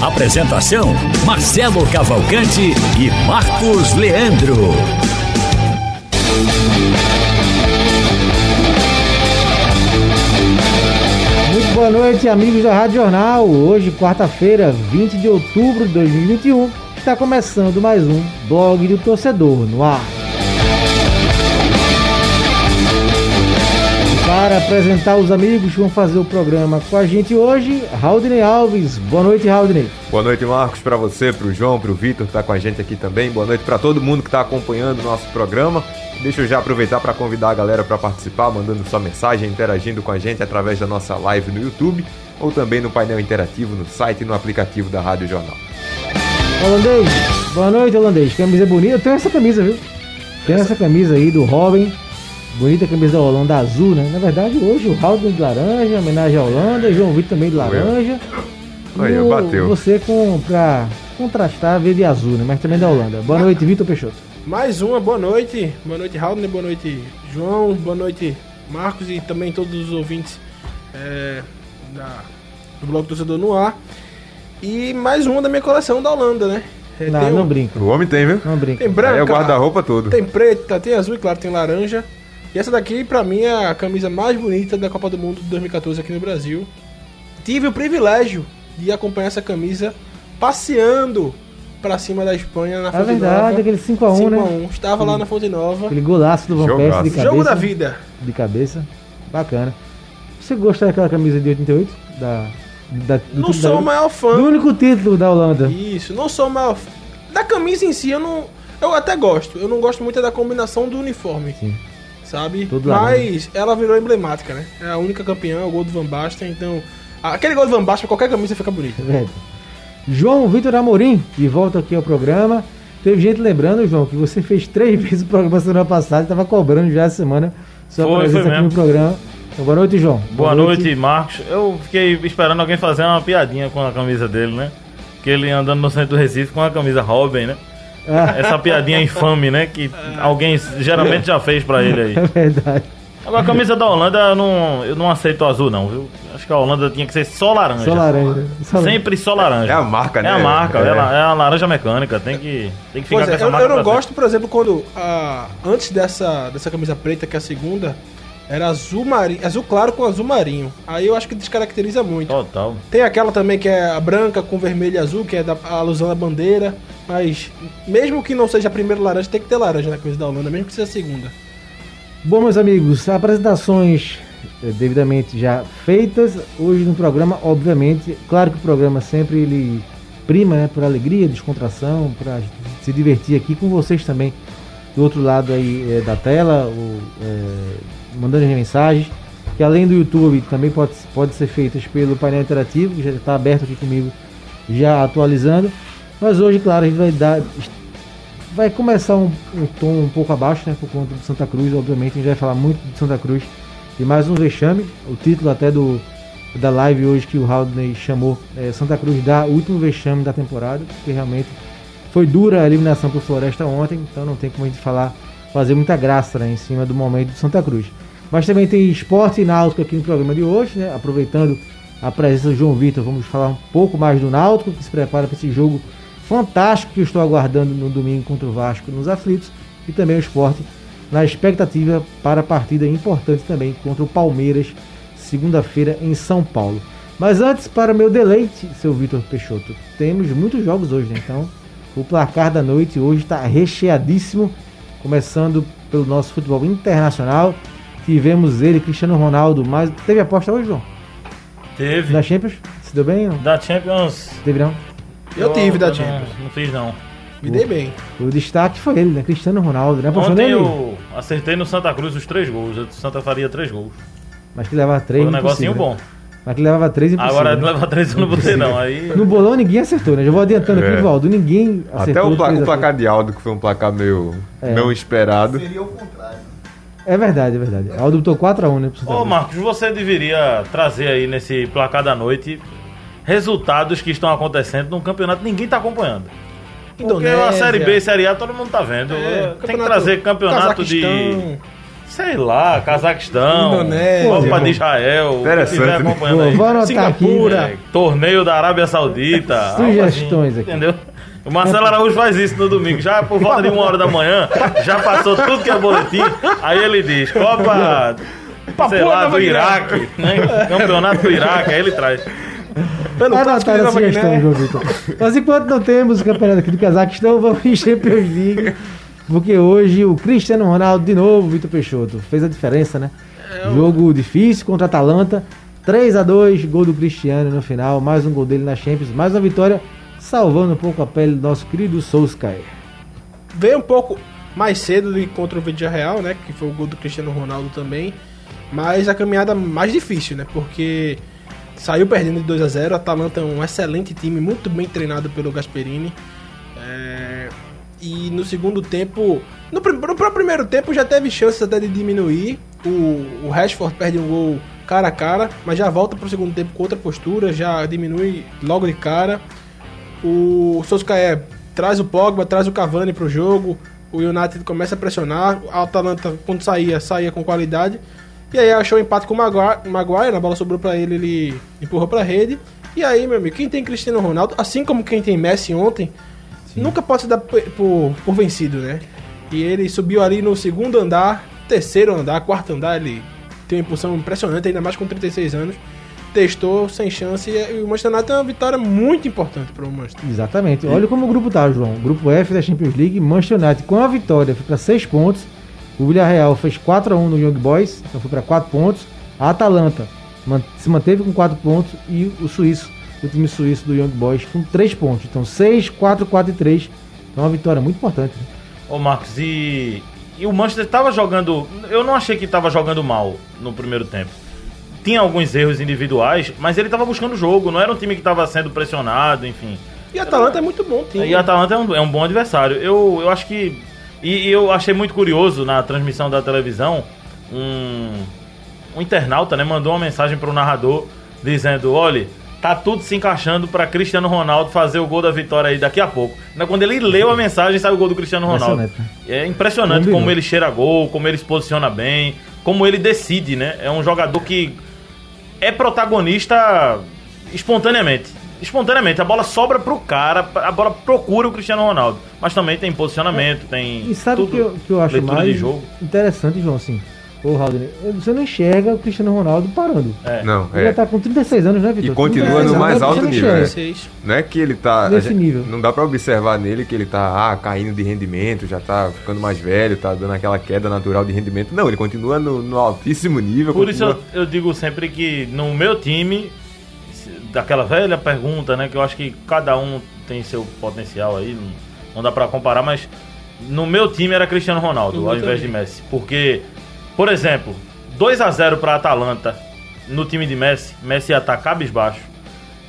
Apresentação: Marcelo Cavalcante e Marcos Leandro. Muito boa noite, amigos da Rádio Jornal. Hoje, quarta-feira, 20 de outubro de 2021, está começando mais um Blog do Torcedor no ar. Para apresentar os amigos que vão fazer o programa com a gente hoje, Raudney Alves. Boa noite, Raudney. Boa noite, Marcos, para você, para o João, para o Vitor, que está com a gente aqui também. Boa noite para todo mundo que está acompanhando o nosso programa. Deixa eu já aproveitar para convidar a galera para participar, mandando sua mensagem, interagindo com a gente através da nossa live no YouTube ou também no painel interativo no site e no aplicativo da Rádio Jornal. Holandês, boa noite, holandês. Camisa bonita. Eu tenho essa camisa, viu? Tem essa camisa aí do Robin. Bonita camisa da Holanda azul, né? Na verdade, hoje o Raul de laranja, homenagem à Holanda, João Vitor também de laranja. Aí, o, bateu. Você com, pra contrastar verde e azul, né? Mas também da Holanda. Boa noite, Vitor Peixoto. Mais uma, boa noite. Boa noite, Raul, boa noite, João, boa noite, Marcos e também todos os ouvintes é, da, do Blog Torcedor no Ar. E mais uma da minha coleção da Holanda, né? É, Não, tem não um- brinca. O homem tem, viu? Não brinca. Tem branca, Aí é o guarda-roupa todo. tem preta, tem azul e claro, tem laranja. E essa daqui, pra mim, é a camisa mais bonita da Copa do Mundo de 2014 aqui no Brasil. Tive o privilégio de acompanhar essa camisa passeando pra cima da Espanha na É Fonte verdade, Nova. aquele 5x1, né? 5x1. Estava lá na Fonte Nova. Aquele golaço do Van. Persie de cabeça. Jogo da vida. De cabeça. Bacana. Você gostou daquela camisa de 88? Da, da, do Não sou da- o maior fã. Do único título da Holanda. Isso, não sou o maior fã. Da camisa em si, eu não. Eu até gosto. Eu não gosto muito da combinação do uniforme. Sim. Sabe? Laranja. Mas ela virou emblemática, né? É a única campeã, o gol do Van Basten. Então. Aquele gol do Van Basten, qualquer camisa fica bonita. É. João Vitor Amorim, de volta aqui ao programa. Teve gente lembrando, João, que você fez três vezes o programa semana passada e estava cobrando já essa semana sua Foi, presença foi aqui no mesmo. programa. Então, boa noite, João. Boa noite, Marcos. Eu fiquei esperando alguém fazer uma piadinha com a camisa dele, né? Que ele andando no centro do Recife com a camisa Robin, né? Essa piadinha infame, né? Que alguém geralmente já fez pra ele é aí. verdade. Agora, a camisa da Holanda, eu não, eu não aceito o azul, não, viu? Acho que a Holanda tinha que ser só laranja. Só laranja. Só. Sempre só laranja. É a marca, né? É a marca, É. é, é a laranja mecânica. Tem que, tem que ficar Pois com é, essa eu, marca. eu não gosto, por exemplo, quando ah, antes dessa, dessa camisa preta, que é a segunda, era azul marinho, azul claro com azul marinho. Aí eu acho que descaracteriza muito. Total. Tem aquela também que é a branca com vermelho e azul, que é da, a alusão à bandeira. Mas mesmo que não seja a primeira laranja, tem que ter laranja na camisa da Holanda, mesmo que seja a segunda. Bom, meus amigos, apresentações eh, devidamente já feitas. Hoje no programa, obviamente, claro que o programa sempre ele prima né, por alegria, descontração, para se divertir aqui com vocês também do outro lado aí eh, da tela, ou, eh, mandando as mensagens. Que além do YouTube também pode, pode ser feitas pelo painel interativo, que já está aberto aqui comigo, já atualizando. Mas hoje, claro, a gente vai dar vai começar um, um tom um pouco abaixo, né? Por conta do Santa Cruz, obviamente, a gente vai falar muito de Santa Cruz. E mais um vexame, o título até do da live hoje que o Haldney chamou é, Santa Cruz dá o último vexame da temporada, porque realmente foi dura a eliminação pro Floresta ontem, então não tem como a gente falar, fazer muita graça né, em cima do momento do Santa Cruz. Mas também tem esporte e náutico aqui no programa de hoje, né? Aproveitando a presença do João Vitor, vamos falar um pouco mais do Náutico, que se prepara para esse jogo fantástico que eu estou aguardando no domingo contra o Vasco nos aflitos e também o esporte na expectativa para a partida importante também contra o Palmeiras segunda-feira em São Paulo. Mas antes, para meu deleite, seu Vitor Peixoto, temos muitos jogos hoje, né? Então, o placar da noite hoje está recheadíssimo, começando pelo nosso futebol internacional. Tivemos ele, Cristiano Ronaldo, mas teve aposta hoje, João? Teve. Da Champions? Se deu bem? Não? Da Champions. Teve não? Eu tive da não- Champions. Não fiz, não. Me dei bem. O destaque foi ele, né? Cristiano Ronaldo, né? Apostou Ontem nele, eu acertei no Santa Cruz os três gols. O Santa faria três gols. Mas que levar três. Foi um não negocinho possível, bom. né? Mas que levava três e Agora leva três eu não botei não. Aí... No bolão ninguém acertou, né? Já vou adiantando É. aqui, Valdo. Ninguém acertou. Até o, pla- o placar de Aldo, que foi um placar meio É. não esperado. É verdade, é verdade. Aldo botou 4x1, né? Ô. Marcos, você deveria trazer aí nesse placar da noite resultados que estão acontecendo num campeonato que ninguém tá acompanhando. Porque Indonésia. a Série B e Série A todo mundo tá vendo. É, Tem que trazer campeonato de. Sei lá, Cazaquistão, Indonésia. Copa de Israel, Interessante, estiver né? acompanhando aí. vou anotar aqui. Singapura. É, torneio da Arábia Saudita. algo Sugestões assim, aqui. Entendeu? O Marcelo Araújo faz isso no domingo, já por volta de uma hora da manhã, já passou tudo que é boletim, aí ele diz, Copa, sei lá, do. Iraque, né? Campeonato do Iraque, aí ele traz. Pelo Vai clássico anotar de a Nova sugestão, Guiné. João Vitor. Mas enquanto não temos o campeonato aqui do Cazaquistão, vamos em Champions League. Porque hoje o Cristiano Ronaldo, de novo, Vitor Peixoto, fez a diferença, né? Jogo difícil contra a Atalanta. 3 a 2 gol do Cristiano no final. Mais um gol dele na Champions. Mais uma vitória, salvando um pouco a pele do nosso querido Solskjaer. Veio um pouco mais cedo do que contra o Vidia Real, né? Que foi o gol do Cristiano Ronaldo também. Mas a caminhada mais difícil, né? Porque saiu perdendo de 2 a 0 A Atalanta é um excelente time, muito bem treinado pelo Gasperini. É, E no segundo tempo. No, no primeiro tempo já teve chances até de diminuir. O, o Rashford perde um gol cara a cara, mas já volta pro segundo tempo com outra postura, já diminui logo de cara. O Solskjaer traz o Pogba, traz o Cavani pro jogo. O United começa a pressionar. A Atalanta, quando saía, saía com qualidade. E aí achou o empate com o Maguire, Maguire, a bola sobrou pra ele, ele empurrou pra rede. E aí, meu amigo, quem tem Cristiano Ronaldo, assim como quem tem Messi ontem, nunca pode se dar por, por, por vencido, né? E ele subiu ali no segundo andar, terceiro andar, quarto andar, ele tem uma impulsão impressionante, ainda mais com 36 anos. Testou sem chance e o Manchester United tem uma vitória muito importante para o Manchester. Exatamente. Olha como o grupo tá, João. Grupo F da Champions League, Manchester United com a vitória foi para 6 pontos. O Villarreal fez 4 a 1 no Young Boys, então foi para 4 pontos. A Atalanta se manteve com 4 pontos e o Suíço, o time suíço do Young Boys com 3 pontos. Então 6, 4, 4 e 3. Então uma vitória muito importante. né? Ô Marcos, e, e o Manchester tava jogando. Eu não achei que tava jogando mal no primeiro tempo. Tinha alguns erros individuais, mas ele tava buscando o jogo, não era um time que tava sendo pressionado, enfim. E Atalanta é muito bom time. E a Atalanta é um, é um bom adversário. Eu, eu acho que. E, e eu achei muito curioso na transmissão da televisão, um, um internauta né, mandou uma mensagem pro narrador dizendo: olha, tá tudo se encaixando para Cristiano Ronaldo fazer o gol da vitória aí daqui a pouco. Né, Quando ele leu a mensagem, saiu o gol do Cristiano Ronaldo. É impressionante como ele cheira gol, como ele se posiciona bem, como ele decide, né? É um jogador que é protagonista espontaneamente. Espontaneamente, a bola sobra pro cara, a bola procura o Cristiano Ronaldo. Mas também tem posicionamento, tem. E sabe o que eu, que eu acho mais jogo. interessante, João? Assim, ô você não enxerga o Cristiano Ronaldo parando. É. Não, Ele já é. tá com 36 anos, né, Vitor? E continua 36 no mais alto nível, né? Não é que ele tá. Nesse gente- nível. Não dá pra observar nele que ele tá ah, caindo de rendimento, já tá ficando mais velho, tá dando aquela queda natural de rendimento. Não, ele continua no, no altíssimo nível. Por isso continua... eu, eu digo sempre que no meu time, daquela velha pergunta, né? Que eu acho que cada um tem seu potencial aí, não, não dá pra comparar, mas no meu time era Cristiano Ronaldo, No ao invés de. Messi. Porque, por exemplo, 2 a 0 pra Atalanta no time de Messi, Messi ia estar cabisbaixo,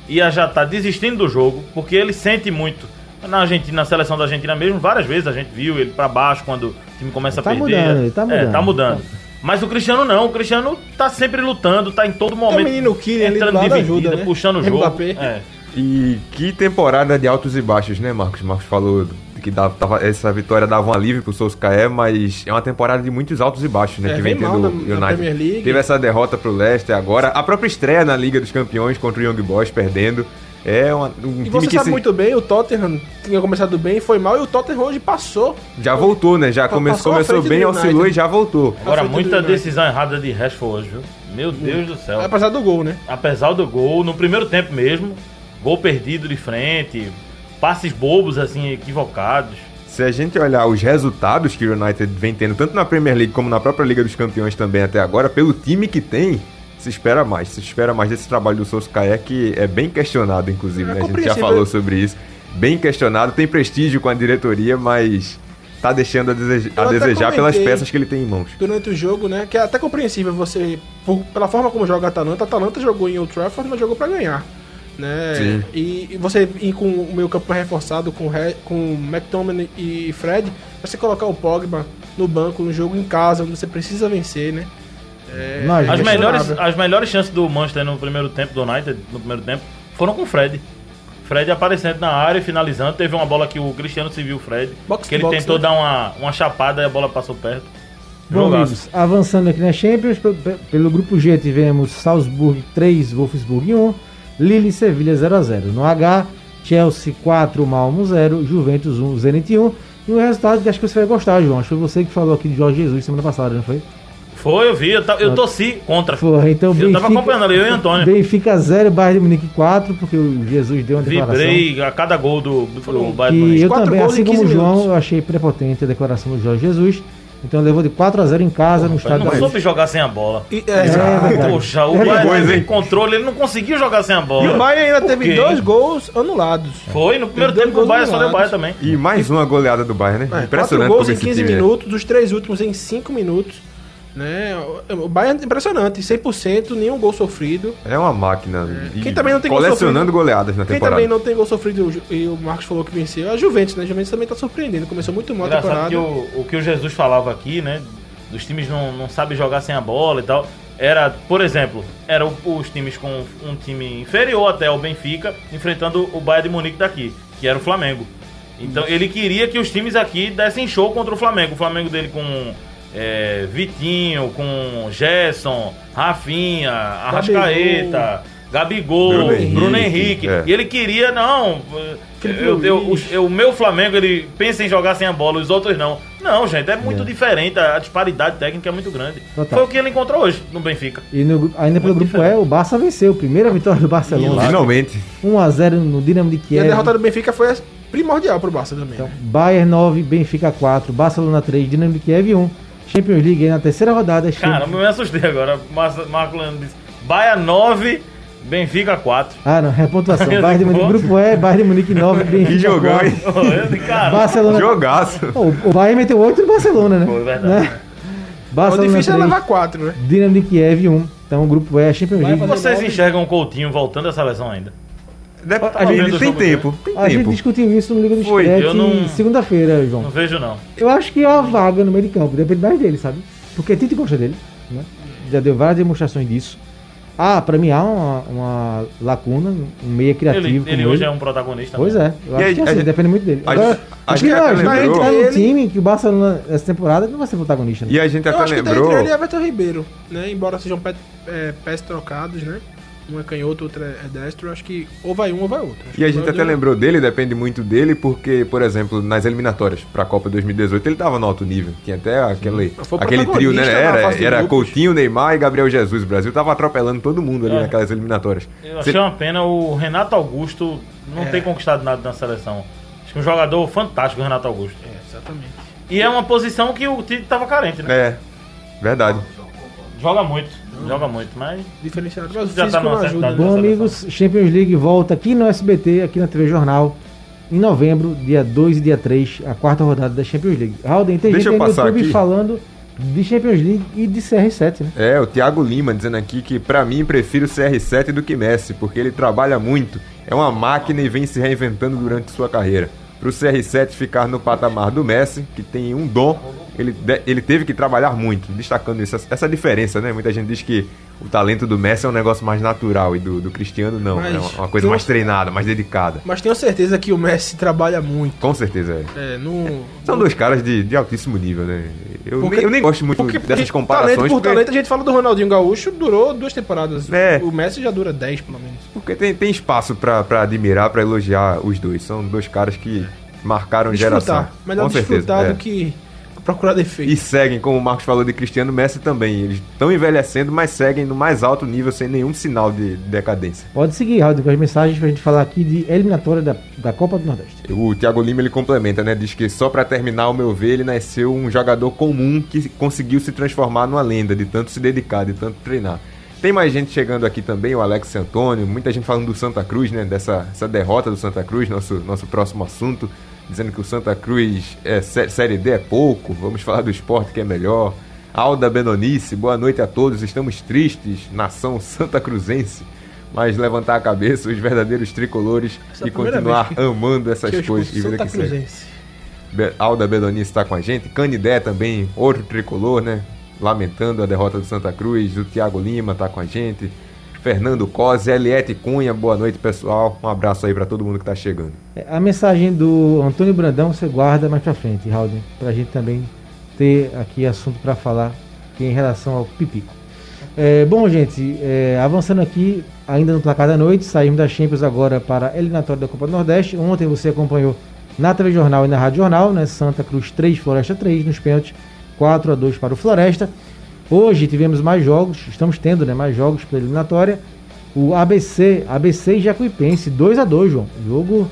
ia já estar desistindo do jogo, porque ele sente muito. Na Argentina, na seleção da Argentina mesmo, várias vezes a gente viu ele pra baixo quando o time começa Tá a perder. mudando, ele tá É, mudando. tá mudando. Mas o Cristiano não, o Cristiano tá sempre lutando, tá em todo momento. menino Kylian ali do entrando lado dividida, ajuda, né? puxando o jogo. É. E que temporada de altos e baixos, né, Marcos? Marcos falou que dava, tava- essa vitória dava um alívio pro Solskjaer, mas é uma temporada de muitos altos e baixos, né? É, que vem tendo o United. Premier League. Teve essa derrota pro Leicester agora. A própria estreia na Liga dos Campeões contra o Young Boys, perdendo. É uma- um E time você que sabe se- muito bem, o Tottenham tinha começado bem, foi mal, e o Tottenham hoje passou. já voltou, né? Já come- começou bem, oscilou e já voltou. Agora, muita decisão errada de Rashford hoje, viu? Meu Deus do céu. Apesar do gol, né? Apesar do gol, no primeiro tempo mesmo, gol perdido de frente, passes bobos, assim, equivocados. Se a gente olhar os resultados que o United vem tendo, tanto na Premier League como na própria Liga dos Campeões também até agora, pelo time que tem, se espera mais. Se espera mais desse trabalho do Solskjaer, que é bem questionado, inclusive, É né? A gente já falou sobre isso. Bem questionado, tem prestígio com a diretoria, mas tá deixando a, deseja- a desejar pelas peças que ele tem em mãos. durante o jogo, né? Que é até compreensível você, por- pela forma como joga a Atalanta, a Atalanta jogou em Old Trafford, mas jogou pra ganhar. Né? E, e você ir com o meio campo reforçado com, com McTominay e Fred, você colocar o Pogba no banco, no jogo em casa, onde você precisa vencer, né? É, Não, é As gente. melhores, as melhores chances do Manchester no primeiro tempo do United, no primeiro tempo, foram com o Fred. Fred aparecendo na área e finalizando. Teve uma bola que o Cristiano se viu o Fred. Box que ele box, tentou né? dar uma, uma chapada e a bola passou perto. Bom, Jogaço. amigos, avançando aqui na Champions, pe- pe- pelo grupo G tivemos Salzburg 3, Wolfsburg 1, Lille e Sevilha 0x0. No H, Chelsea 4, Malmo 0, Juventus 1, Zenit 1. E um resultado que acho que você vai gostar, João. Acho que foi você que falou aqui de Jorge Jesus semana passada, não foi? Foi, eu vi. Eu, eu torci contra. Foi, então Eu tava acompanhando ali, eu e Antônio. Benfica 0, Bayern de Munique 4, porque o Jesus deu uma declaração. Vibrei a cada gol do, do, do Bayern de E Munique. eu Quatro também, assim como o 15 João, eu achei prepotente a declaração do Jorge Jesus. Então levou de 4 a 0 em casa, no Ele estádio não da soube jogar sem a bola. E, é, É verdade. Poxa, o É Bayern coisa, teve hein? controle, ele não conseguiu jogar sem a bola. E o Bayern ainda Por teve quê? dois gols anulados. Foi, no primeiro Teve tempo o Bayern só deu. Bayern também. E mais uma goleada do Bayern, né? É, quatro Impressionante gols como em esse 15 time é. minutos, os três últimos em 5 minutos. Né? O Bayern é impressionante, 100%, nenhum gol sofrido. É uma máquina. E Quem também não tem gol Colecionando sofrido- goleadas na Quem temporada. também não tem gol sofrido, e o Marcos falou que venceu, é a Juventus, né? A Juventus também tá surpreendendo, começou muito mal a temporada. que o, o que o Jesus falava aqui, né? Dos times não, não sabem jogar sem a bola e tal. Era, por exemplo, era o- os times com um time inferior até o Benfica, enfrentando o Bayern de Munique daqui, que era o Flamengo. Então ele queria que os times aqui dessem show contra o Flamengo. O Flamengo dele com é, Vitinho, com Gerson, Rafinha, Arrascaeta, Gabigol, Bruno Bruno Henrique, Henrique. é. E ele queria, não. Eu- eu- Luiz. o, meu Flamengo, ele pensa em jogar sem a bola, os outros não. Não, gente, é muito É. diferente. A disparidade técnica é muito grande. Total. Foi o que ele encontrou hoje no Benfica. E no ainda pelo Muito grupo E, o Barça venceu. Primeira vitória do Barcelona. Finalmente. 1x0 no Dinamo de E Kiev. a derrota do Benfica foi primordial pro Barça também. Então, né? Bayern 9, Benfica 4, Barcelona 3, Dinamo de Kiev 1. Champions League aí na terceira rodada. Caramba, eu me assustei agora. Marco Marco Leandro disse: Baia 9, Benfica 4. Ah, não, é a pontuação. Bayern de Munique, grupo E, Bayern de Munique 9, Benfica Que jogão, 4. hein? Cara, Barcelona. Jogaço. Pô, o Bayern meteu 8 no Barcelona, né? Foi verdade. Né? O Barcelona difícil é 3, levar quatro, né? Dinamo de Kiev 1. Então o grupo E é Champions League. fazer vocês enxergam o Coutinho voltando à seleção ainda? Deve- A gente- ele tem tempo. Tem A gente tempo. discutiu isso no Liga do Foi, Scratch eu não- segunda-feira, Não João. vejo, não. Eu acho que é a vaga no meio de campo, depende mais dele, sabe? Porque Tite gosta dele, né? Já deu várias demonstrações disso. Ah, pra mim há uma, uma lacuna, um meia criativo. Ele, ele hoje é um protagonista. Pois né? é, eu acho aí, que a assim, gente- depende muito dele. a Agora, gente- acho que que não, até a gente lembrou- tá num Ele- time que o Barcelona, essa temporada, não vai ser protagonista. Né? E a gente Eu até acho que tá lembrou. entre ele e Everton Ribeiro, né? Embora sejam pé- é, pés trocados, né? Um é canhoto, outro é destro. Acho que ou vai um ou vai outro. Acho E a gente até de um. lembrou dele, depende muito dele, porque, por exemplo, nas eliminatórias pra Copa 2018, ele tava no alto nível. Tinha até aquele, aquele trio, né? Era, era. Coutinho, Neymar e Gabriel Jesus. O Brasil tava atropelando todo mundo ali É. naquelas eliminatórias. Eu achei uma pena o Renato Augusto não É. ter conquistado nada na seleção. Acho que um jogador fantástico, o Renato Augusto. É, exatamente. E é uma posição que o Tite tava carente, né? É, verdade. Joga muito, joga muito, mas Diferenciado. Mas o Já tá numa ajuda. Bom, seleção. amigos, Champions League volta aqui no SBT, aqui na TV Jornal, em novembro, dia 2 e dia 3, a quarta rodada da Champions League. Alden, tem Deixa gente no YouTube aqui. falando de Champions League e de CR7, né? É, o Thiago Lima dizendo aqui que pra mim prefiro o CR7 do que Messi, porque ele trabalha muito, é uma máquina e vem se reinventando durante sua carreira. Pro CR7 ficar no patamar do Messi, que tem um dom, ele, ele teve que trabalhar muito, destacando isso, essa diferença, né? Muita gente diz que o talento do Messi é um negócio mais natural e do, do Cristiano não, Mas é uma, uma coisa mais treinada, mais dedicada. Mas tenho certeza que o Messi trabalha muito. Com certeza é. É, no... São dois caras de, de altíssimo nível, né? Eu, Porque- nem, eu nem gosto muito Porque, dessas comparações, talento por porque- talento, a gente fala do Ronaldinho Gaúcho, durou duas temporadas. É. O Messi já dura 10, pelo menos. Porque tem, tem espaço pra, pra admirar, pra elogiar os dois. São dois caras que marcaram geração. Desfrutar. Melhor Com certeza. desfrutar é. do que procurar defeito. E seguem, como o Marcos falou de Cristiano Messi também. Eles estão envelhecendo, mas seguem no mais alto nível sem nenhum sinal de decadência. Pode seguir, Alden, com as mensagens pra gente falar aqui de eliminatória da, da Copa do Nordeste. O Thiago Lima ele complementa, né? Diz que só pra terminar, ao meu ver, ele nasceu um jogador comum que conseguiu se transformar numa lenda, de tanto se dedicar, de tanto treinar. Tem mais gente chegando aqui também, o Alex Antônio, muita gente falando do Santa Cruz, né? Dessa essa derrota do Santa Cruz, nosso, nosso próximo assunto. Dizendo que o Santa Cruz é sé- Série D é pouco, vamos falar do esporte que é melhor. Alda Benonice, boa noite a todos, estamos tristes, nação santa cruzense, mas levantar a cabeça, os verdadeiros tricolores Essa e continuar amando essas coisas que vida que segue. Alda Bedonice está com a gente. Canidé também, outro tricolor, né? Lamentando a derrota do Santa Cruz. O Thiago Lima está com a gente. Fernando Cosi, Eliette Cunha, boa noite, pessoal. Um abraço aí para todo mundo que está chegando. É, A mensagem do Antônio Brandão você guarda mais pra frente, Raul, pra gente também ter aqui assunto pra falar é em relação ao Pipico. É, bom, gente, é, avançando aqui, ainda no placar da noite, saímos da Champions agora para a eliminatória da Copa do Nordeste. Ontem você acompanhou na TV Jornal e na Rádio Jornal, né? Santa Cruz 3, Floresta 3, nos pênaltis 4 a 2 para o Floresta. Hoje tivemos mais jogos, estamos tendo né, mais jogos para a eliminatória. O ABC, ABC e Jacuipense, 2 a 2 João. Jogo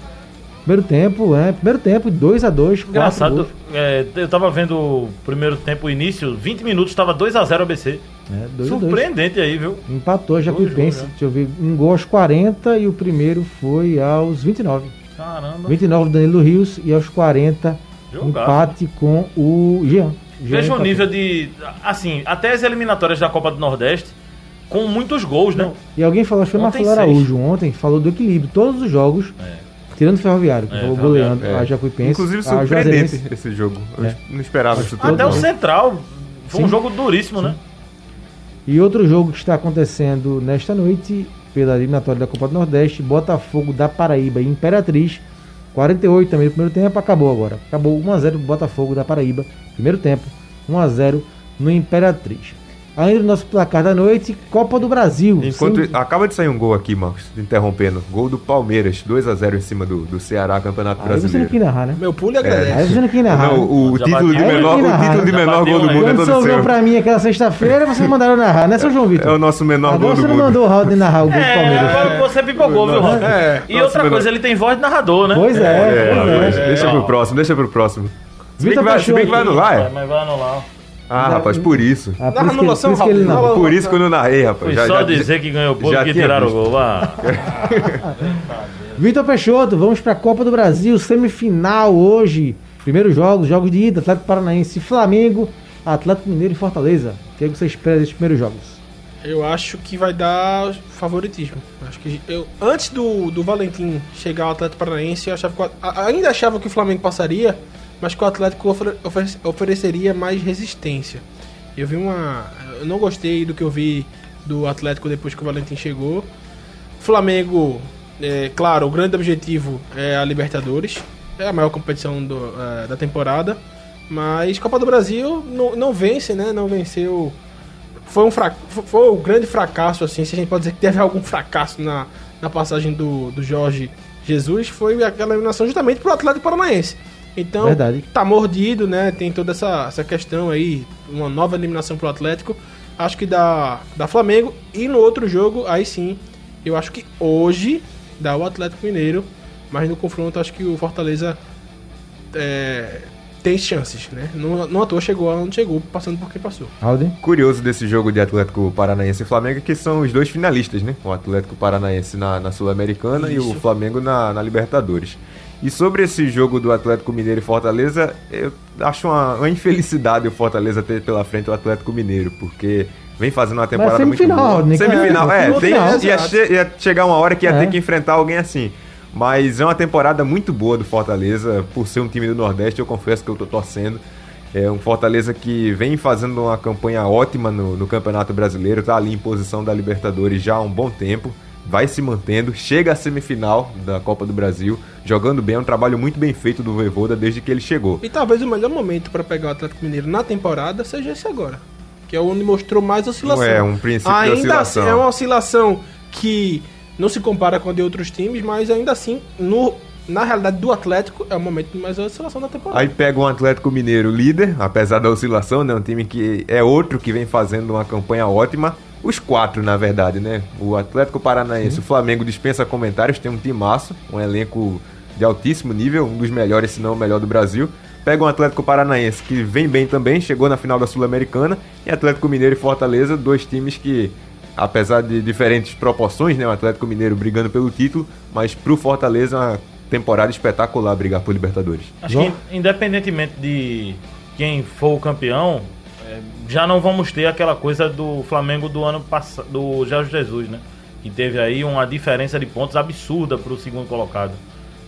primeiro tempo, né? Primeiro tempo, 2 a 2 quatro Engraçado, gols. é, eu tava vendo o primeiro tempo, o início, 20 minutos, tava 2x0 ABC. É, 2 a 2 Surpreendente aí, viu? Empatou a Jacuipense, Dois gols, deixa eu ver, um gol aos 40 e o primeiro foi aos 29. Caramba. 29 Danilo Rios e aos 40 Jogaço. empate com o Jean. Veja o nível de. Assim, até as eliminatórias da Copa do Nordeste, com muitos gols, né? Não, e alguém falou, acho que foi Ontem Marcelo. Araújo ontem, falou do equilíbrio. Todos os jogos, tirando o Ferroviário, que É, falou goleando É. a Jacuipense. Inclusive surpreendente esse jogo. Eu É. não esperava isso tudo. Até o. Central. Foi um Sim. jogo duríssimo, né? E outro jogo que está acontecendo nesta noite, pela eliminatória da Copa do Nordeste, Botafogo da Paraíba e Imperatriz. 48 também no primeiro tempo, acabou agora. Acabou 1x0 pro Botafogo da Paraíba, primeiro tempo, 1x0 no Imperatriz. Ainda no nosso placar da noite, Copa do Brasil. Enquanto Sem- acaba de sair um gol aqui, Marcos, interrompendo. Gol do Palmeiras, 2 a 0 em cima do, do Ceará, Campeonato Aí você não Brasileiro. quis narrar, né? Meu pulo Aí agradece. você não quis narrar. Não, né? o, Já título de menor, Aí o título de menor bateu, gol do né? mundo é Quando todo sobrou seu. pra mim aquela sexta-feira, vocês mandaram narrar, né, seu João Vitor? É o nosso menor Agora gol você do não mundo. mandou o Raul narrar o gol do É, Palmeiras. agora você pipocou, viu, Rob? É. E outra menor. coisa, ele tem voz de narrador, né? Pois é, É, pois é. deixa pro próximo, deixa pro próximo. Se bem Vitor que vai, se bem que vai anular, é? Mas vai anular. Ah, rapaz, por isso. Ah, por Narra isso que ele- anulação, por isso que ele. Fala- Por isso que eu não narrei, rapaz. Foi Já- só já- dizer que ganhou pouco que tiraram o visto. gol. Vá. Vitor Peixoto, vamos para a Copa do Brasil, semifinal hoje. Primeiros jogos, jogos de ida, Atlético Paranaense e Flamengo, Atlético Mineiro e Fortaleza. O que, é que você espera desses primeiros jogos? Eu acho que vai dar favoritismo. Acho que eu antes do, do Valentim chegar ao Atlético Paranaense, eu achava que, o- ainda achava que o Flamengo passaria, mas que o Atlético ofere- oferece- ofereceria mais resistência. Eu vi uma, eu não gostei do que eu vi do Atlético depois que o Valentim chegou. Flamengo, é, claro, o grande objetivo é a Libertadores, é a maior competição do, é, da temporada. Mas Copa do Brasil não, não vence, né? Não venceu foi um fra... foi um grande fracasso, assim, se a gente pode dizer que teve algum fracasso na, na passagem do, do Jorge Jesus, foi aquela eliminação justamente pro Atlético Paranaense. Então, Verdade. tá mordido, né? Tem toda essa, essa questão aí, uma nova eliminação pro Atlético. Acho que dá, dá Flamengo. E no outro jogo, aí sim, eu acho que hoje dá o Atlético Mineiro. Mas no confronto, acho que o Fortaleza é, tem chances, né? Não, não à toa chegou onde chegou, passando por quem passou. Alden? Curioso desse jogo de Atlético Paranaense e Flamengo é que são os dois finalistas, né? O Atlético Paranaense na, na Sul-Americana e o. Flamengo na, na Libertadores. E sobre esse jogo do Atlético Mineiro e Fortaleza, eu acho uma, uma infelicidade o Fortaleza ter pela frente o Atlético Mineiro, porque vem fazendo uma temporada muito semifinal, boa. né? Semifinal, É, tem, final, ia, che- ia chegar uma hora que ia É. ter que enfrentar alguém assim. Mas é uma temporada muito boa do Fortaleza, por ser um time do Nordeste, eu confesso que eu tô torcendo. É um Fortaleza que vem fazendo uma campanha ótima no, no Campeonato Brasileiro, tá ali em posição da Libertadores já há um bom tempo, vai se mantendo, chega à semifinal da Copa do Brasil, jogando bem, é um trabalho muito bem feito do Voivoda desde que ele chegou. E talvez o melhor momento para pegar o Atlético Mineiro na temporada seja esse agora. Que é onde mostrou mais oscilação. É, um princípio de ainda oscilação. assim, é uma oscilação que não se compara com a de outros times, mas ainda assim, no, na realidade do Atlético, é o momento de mais oscilação da temporada. Aí pega um Atlético Mineiro líder, apesar da oscilação, né? Um time que é outro que vem fazendo uma campanha ótima. Os quatro, na verdade, né? O Atlético Paranaense, o Flamengo dispensa comentários, tem um timaço, um elenco de altíssimo nível, um dos melhores, se não o melhor do Brasil. Pega um Atlético Paranaense que vem bem também, chegou na final da Sul-Americana, e Atlético Mineiro e Fortaleza, dois times que, apesar de diferentes proporções, né? O Atlético Mineiro brigando pelo título, mas pro Fortaleza é uma temporada espetacular brigar por Libertadores. Acho que independentemente de quem for o campeão, já não vamos ter aquela coisa do Flamengo do ano passado, do Jorge Jesus, né? Que teve aí uma diferença de pontos absurda para o segundo colocado.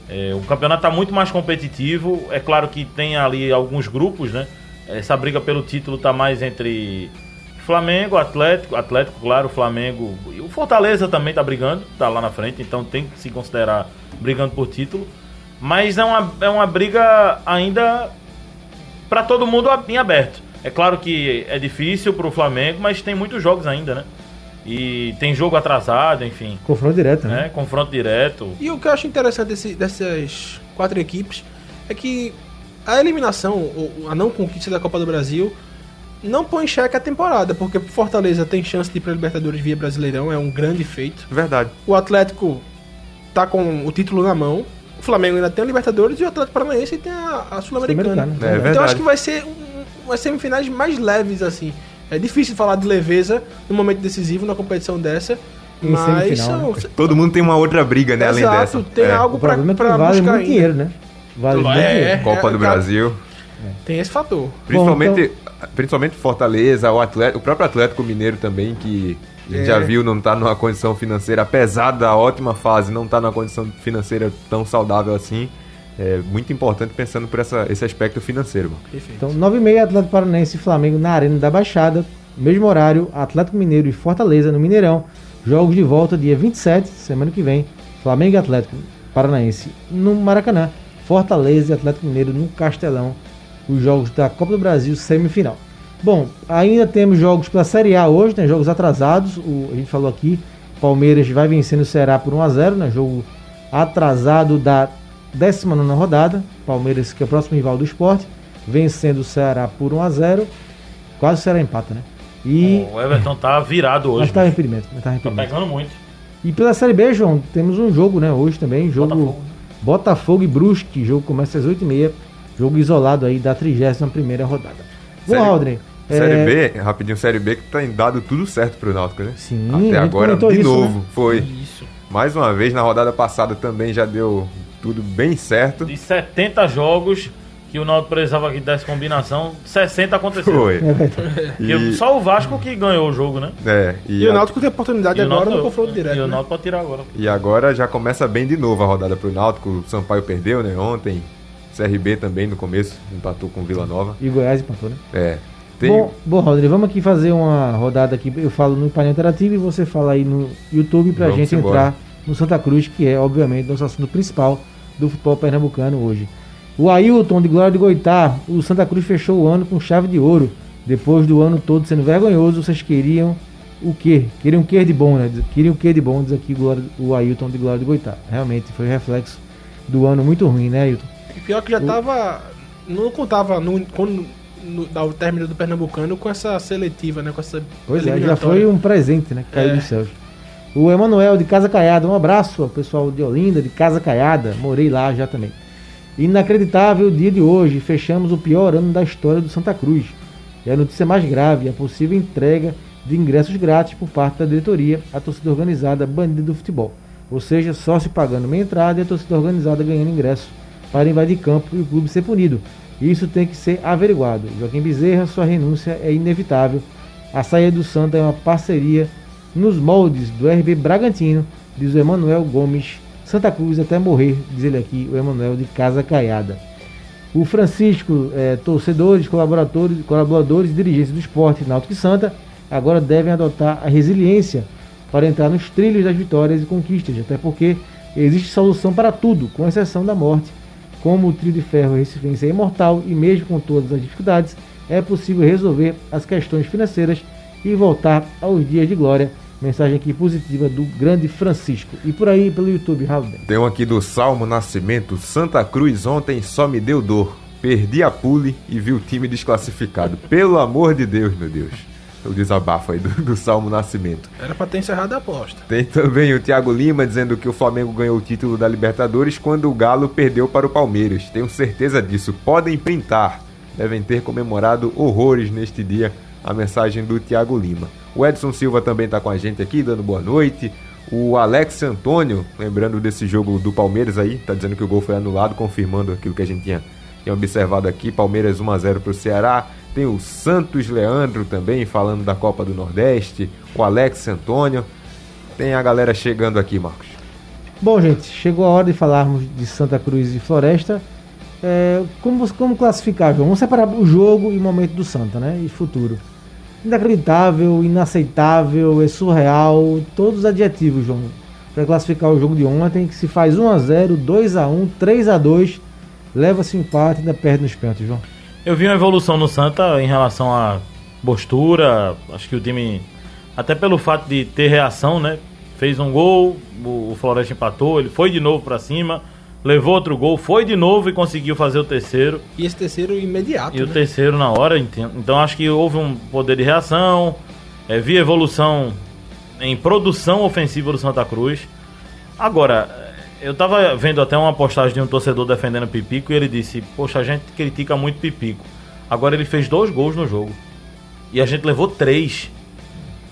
É, o campeonato está muito mais competitivo. É claro que tem ali alguns grupos, né? Essa briga pelo título está mais entre Flamengo, Atlético, Atlético, claro, Flamengo e o Fortaleza também está brigando, está lá na frente, então tem que se considerar brigando por título. Mas é uma, é uma briga ainda para todo mundo em aberto. É claro que é difícil para o Flamengo, mas tem muitos jogos ainda, né? E tem jogo atrasado, enfim. Confronto direto, né? É, confronto direto. E o que eu acho interessante desse, dessas quatro equipes é que a eliminação, ou a não conquista da Copa do Brasil, não põe em xeque a temporada, porque Fortaleza tem chance de ir para Libertadores via Brasileirão, é um grande feito. Verdade. O Atlético tá com o título na mão. O Flamengo ainda tem a Libertadores e o Atlético Paranaense tem a, a Sul-Americana. Sul-Americana. É então verdade. acho que vai ser um, umas semifinais mais leves, assim. É difícil falar de leveza no momento decisivo, na competição dessa. Em mas semifinal, são, Todo mundo tem uma outra briga, né, além Exato, dessa. tem É. algo O pra, problema é que pra vale buscar muito ainda. dinheiro, né? Vale muito É. dinheiro. Copa do É, Brasil. Tem esse fator. Principalmente, principalmente Fortaleza, o, Atlético, o próprio Atlético Mineiro também, que a gente É. já viu não tá numa condição financeira, apesar da ótima fase, não tá numa condição financeira tão saudável assim. É muito importante pensando por essa, esse aspecto financeiro. mano. Perfeito. Então, 9h30, Atlético Paranaense e Flamengo na Arena da Baixada. Mesmo horário, Atlético Mineiro e Fortaleza no Mineirão. Jogos de volta dia 27, semana que vem. Flamengo e Atlético Paranaense no Maracanã. Fortaleza e Atlético Mineiro no Castelão. Os jogos da Copa do Brasil semifinal. Bom, ainda temos jogos pela Série A hoje, né? Jogos atrasados. O, a gente falou aqui, Palmeiras vai vencendo o Ceará por 1x0, né? Jogo atrasado da 19 rodada. Palmeiras, que é o próximo rival do esporte, vencendo o Ceará por 1x0. Quase o Ceará empata, né? E. O Everton tá virado Mas hoje. tá em impedimento. Mas tá em Tá impedimento. pegando muito. E pela Série B, João, temos um jogo, né? Hoje também. Jogo Botafogo, Botafogo, né? e Brusque. Jogo começa às 8h30. Jogo isolado aí da 31 rodada. Bom, Série- Aldrin. Série é, B, rapidinho, Série B que tem dado tudo certo pro Náutico, né? Sim, a Até agora, de isso, novo, né? foi. Isso. Mais uma vez, na rodada passada também já deu tudo bem certo. De 70 jogos que o Náutico precisava que desse combinação, 60 aconteceu. Foi. É. E só o Vasco que ganhou o jogo, né? é, e, E, o a- Náutico tem oportunidade E o agora Náutico- no confronto direto. E o né? Náutico pode tirar agora. e agora já começa bem de novo a rodada pro Náutico. O Sampaio perdeu, né? Ontem. CRB também no começo, empatou com Vila Nova. E Goiás empatou, né? É. Tem, Bom, bom, Rodrigo, vamos aqui fazer uma rodada aqui. Eu falo no painel interativo e você fala aí no YouTube pra Vamos gente embora. entrar no Santa Cruz, que é, obviamente, nosso assunto principal do futebol pernambucano hoje. O Ailton de Glória de Goitá, o Santa Cruz fechou o ano com chave de ouro. Depois do ano todo sendo vergonhoso, vocês queriam o quê? Queriam o quê de bom, né? Queriam o quê de bom, diz aqui Glória- o Ailton de Glória de Goitá. Realmente foi reflexo do ano muito ruim, né, Ailton? E pior que já tava. Não contava no, quando, no, ao término do Pernambucano com essa seletiva, né? Com essa. Pois é, já foi um presente, né? Que caiu É. dos céus. O Emanuel de Casa Caiada, um abraço ao pessoal de Olinda, de Casa Caiada. Morei lá já também. Inacreditável o dia de hoje, fechamos o pior ano da história do Santa Cruz. E a notícia mais grave, a possível entrega de ingressos grátis por parte da diretoria à torcida organizada bandida do futebol. Ou seja, sócio pagando meia entrada e a torcida organizada ganhando ingresso para invadir campo e o clube ser punido. Isso tem que ser averiguado. Joaquim Bezerra, sua renúncia é inevitável. A saída do Santa é uma parceria nos moldes do RB Bragantino, diz o Emanuel Gomes. Santa Cruz até morrer, diz ele aqui, o Emanuel de Casa Caiada. O Francisco, eh, torcedores, colaboradores, colaboradores e dirigentes do esporte Náutico e Santa agora devem adotar a resiliência para entrar nos trilhos das vitórias e conquistas, até porque existe solução para tudo, com exceção da morte. Como o trio de ferro Recifense é imortal e mesmo com todas as dificuldades, é possível resolver as questões financeiras e voltar aos dias de glória. Mensagem aqui positiva do grande Francisco. E por aí pelo YouTube, Raul. tem um aqui do Salmo Nascimento. Santa Cruz ontem só me deu dor. Perdi a pule e vi o time desclassificado. Pelo amor de Deus, meu Deus. O desabafo aí do, do Salmo Nascimento. Era pra ter encerrado a aposta. Tem também o Thiago Lima dizendo que o Flamengo ganhou o título da Libertadores quando o Galo perdeu para o Palmeiras. Tenho certeza disso. Podem printar. Devem ter comemorado horrores neste dia. A mensagem do Thiago Lima. O Edson Silva também está com a gente aqui, dando boa noite. O Alex Antônio, lembrando desse jogo do Palmeiras aí, tá dizendo que o gol foi anulado, confirmando aquilo que a gente tinha, tinha observado aqui. Palmeiras 1x0 pro Ceará. Tem o Santos Leandro também, falando da Copa do Nordeste. O Alex Antônio. Tem a galera chegando aqui, Marcos. Bom, gente, chegou a hora de falarmos de Santa Cruz e Floresta. É, como, como classificar, João? Vamos separar o jogo e o momento do Santa, né? E futuro. Inacreditável, inaceitável, é surreal, todos os adjetivos, João. Para classificar o jogo de ontem, que se faz 1x0, 2x1, 3x2, leva-se um empate e ainda perde nos pênaltis, João. Eu vi uma evolução no Santa em relação à postura. Acho que o time, até pelo fato de ter reação, né? Fez um gol, o Floresta empatou, ele foi de novo para cima levou outro gol, foi de novo e conseguiu fazer o terceiro. E esse terceiro imediato. E né? o terceiro na hora, então acho que houve um poder de reação, é, vi evolução em produção ofensiva do Santa Cruz. Agora, eu tava vendo até uma postagem de um torcedor defendendo Pipico e ele disse: Poxa, a gente critica muito Pipico. Agora ele fez dois gols no jogo. E a gente levou três.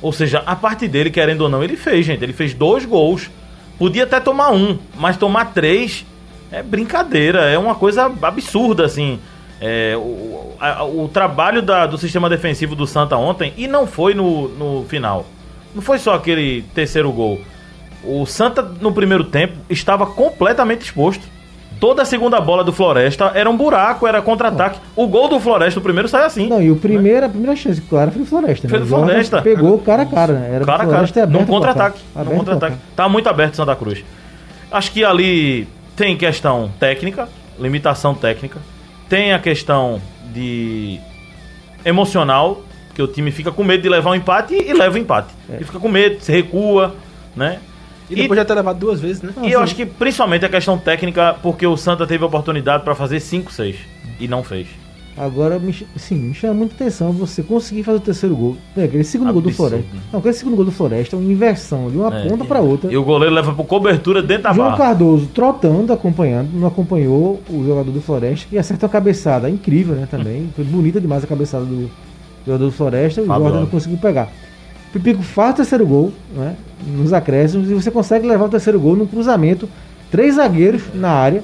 Ou seja, a parte dele, querendo ou não, ele fez, gente. Ele fez dois gols. Podia até tomar um, mas tomar três é brincadeira, é uma coisa absurda, assim. É, o, a, o trabalho da, do sistema defensivo do Santa ontem, e não foi no, no final. Não foi só aquele terceiro gol. O Santa, no primeiro tempo, estava completamente exposto. Toda a segunda bola do Floresta era um buraco, era contra-ataque. O gol do Floresta, o primeiro, sai assim. Não, e o primeiro, né? a primeira chance, claro, foi do Floresta. Foi do Floresta. Pegou cara a cara, né? Era cara a cara. No contra-ataque. No contra-ataque. Tá muito aberto Santa Cruz. Acho que ali tem questão técnica, limitação técnica. Tem a questão de emocional, que o time fica com medo de levar um empate e, leva o um empate. É. E fica com medo, se recua, né? E depois e, já ter levado duas vezes, né? E eu acho que principalmente a questão técnica, porque o Santa teve a oportunidade para fazer 5, 6 e não fez. Agora, me, sim, me chama muita atenção você conseguir fazer o terceiro gol. É, aquele segundo Absurdo. gol do Floresta. Não, aquele segundo gol do Floresta é uma inversão de uma é, ponta para outra. E o goleiro leva por cobertura dentro da João barra. Cardoso trotando, acompanhando, não acompanhou o jogador do Floresta, que acerta a cabeçada. Incrível, né? Também. Foi bonita demais a cabeçada do jogador do Floresta. E o Jordan não conseguiu pegar. Pipico faz o terceiro gol, né? Nos acréscimos, e você consegue levar o terceiro gol no cruzamento. Três zagueiros na área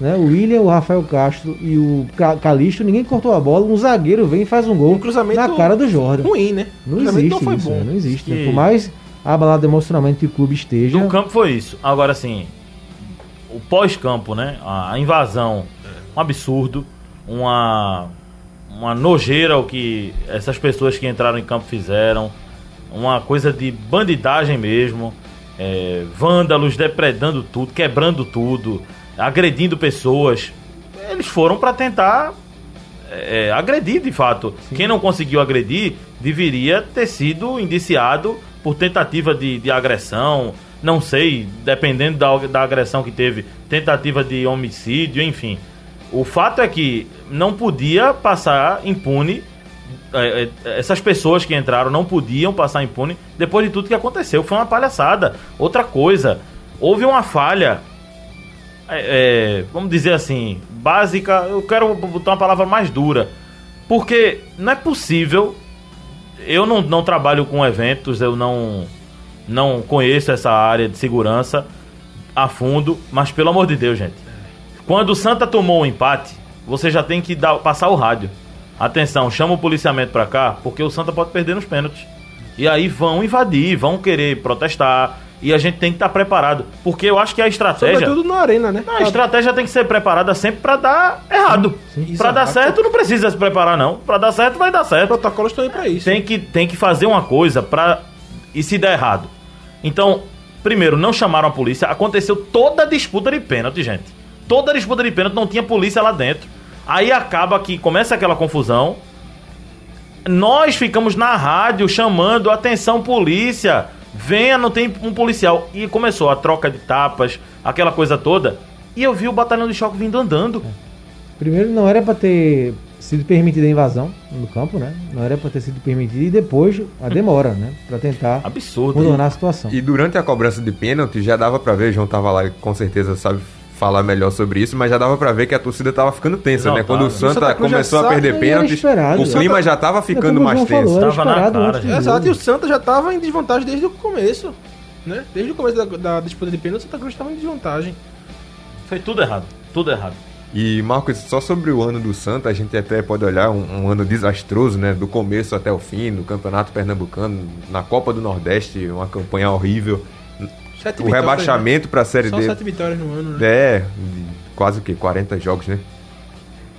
né? O William, o Rafael Castro e o Calixto, ninguém cortou a bola, um zagueiro vem e faz um gol um na cara do Jordan. Ruim, né? Não existe não foi isso, bom. não existe. Né? Por mais abalado emocionalmente que o clube esteja. No campo foi isso. Agora assim, o pós-campo, né? A invasão, um absurdo, uma uma nojeira o que essas pessoas que entraram em campo fizeram, uma coisa de bandidagem mesmo, é, vândalos depredando tudo, quebrando tudo agredindo pessoas. Eles foram para tentar é, agredir de fato. Sim. Quem não conseguiu agredir deveria ter sido indiciado por tentativa de, de agressão. Não sei, dependendo da, da agressão que teve, tentativa de homicídio, enfim. O fato é que não podia passar impune. É, é, essas pessoas que entraram não podiam passar impune depois de tudo que aconteceu. Foi uma palhaçada. Outra coisa, houve uma falha é, é, vamos dizer assim, básica, eu quero botar uma palavra mais dura. Porque não é possível. Eu não, não trabalho com eventos, eu não, não conheço essa área de segurança a fundo, mas pelo amor de Deus, gente. Quando o Santa tomou um empate, você já tem que dar, passar o rádio. Atenção, chama o policiamento pra cá, porque o Santa pode perder nos pênaltis. E aí vão invadir, vão querer protestar, e a gente tem que estar tá preparado. Porque eu acho que a estratégia. Sobretudo na arena, né? a estratégia tem que ser preparada sempre para dar errado. Para dar certo, não precisa se preparar, não. Para dar certo, vai dar certo. Os protocolos estão aí para isso. Tem que, tem que fazer uma coisa para. E se der errado. Então, primeiro, não chamaram a polícia. Aconteceu toda a disputa de pênalti, gente. Toda a disputa de pênalti não tinha polícia lá dentro. Aí acaba que começa aquela confusão. Nós ficamos na rádio chamando atenção polícia venha, não tem um policial. E começou a troca de tapas, aquela coisa toda. E eu vi o batalhão de choque vindo andando. Primeiro, não era para ter sido permitida a invasão no campo, né? Não era para ter sido permitida. E depois, a demora, né? Para tentar Absurdo, contornar a situação. E durante a cobrança de pênalti, já dava para ver, João tava lá e com certeza sabe falar melhor sobre isso, mas já dava para ver que a torcida tava ficando tensa, Não, né? Quando o Santa, Santa começou a perder pênaltis, o clima já tava ficando mais tenso. Falou, tava na cara, Exato, e o Santa já tava em desvantagem desde o começo. né? Desde o começo da, da disputa de pênalti, o Santa Cruz estava em desvantagem. Foi tudo errado. Tudo errado. E Marcos, só sobre o ano do Santa, a gente até pode olhar um, um, ano desastroso, né? Do começo até o fim, no Campeonato Pernambucano, na Copa do Nordeste, uma campanha horrível. Sete o vitórias, rebaixamento para a Série Só D. sete vitórias no ano, né? É, quase o quê? 40 jogos, né?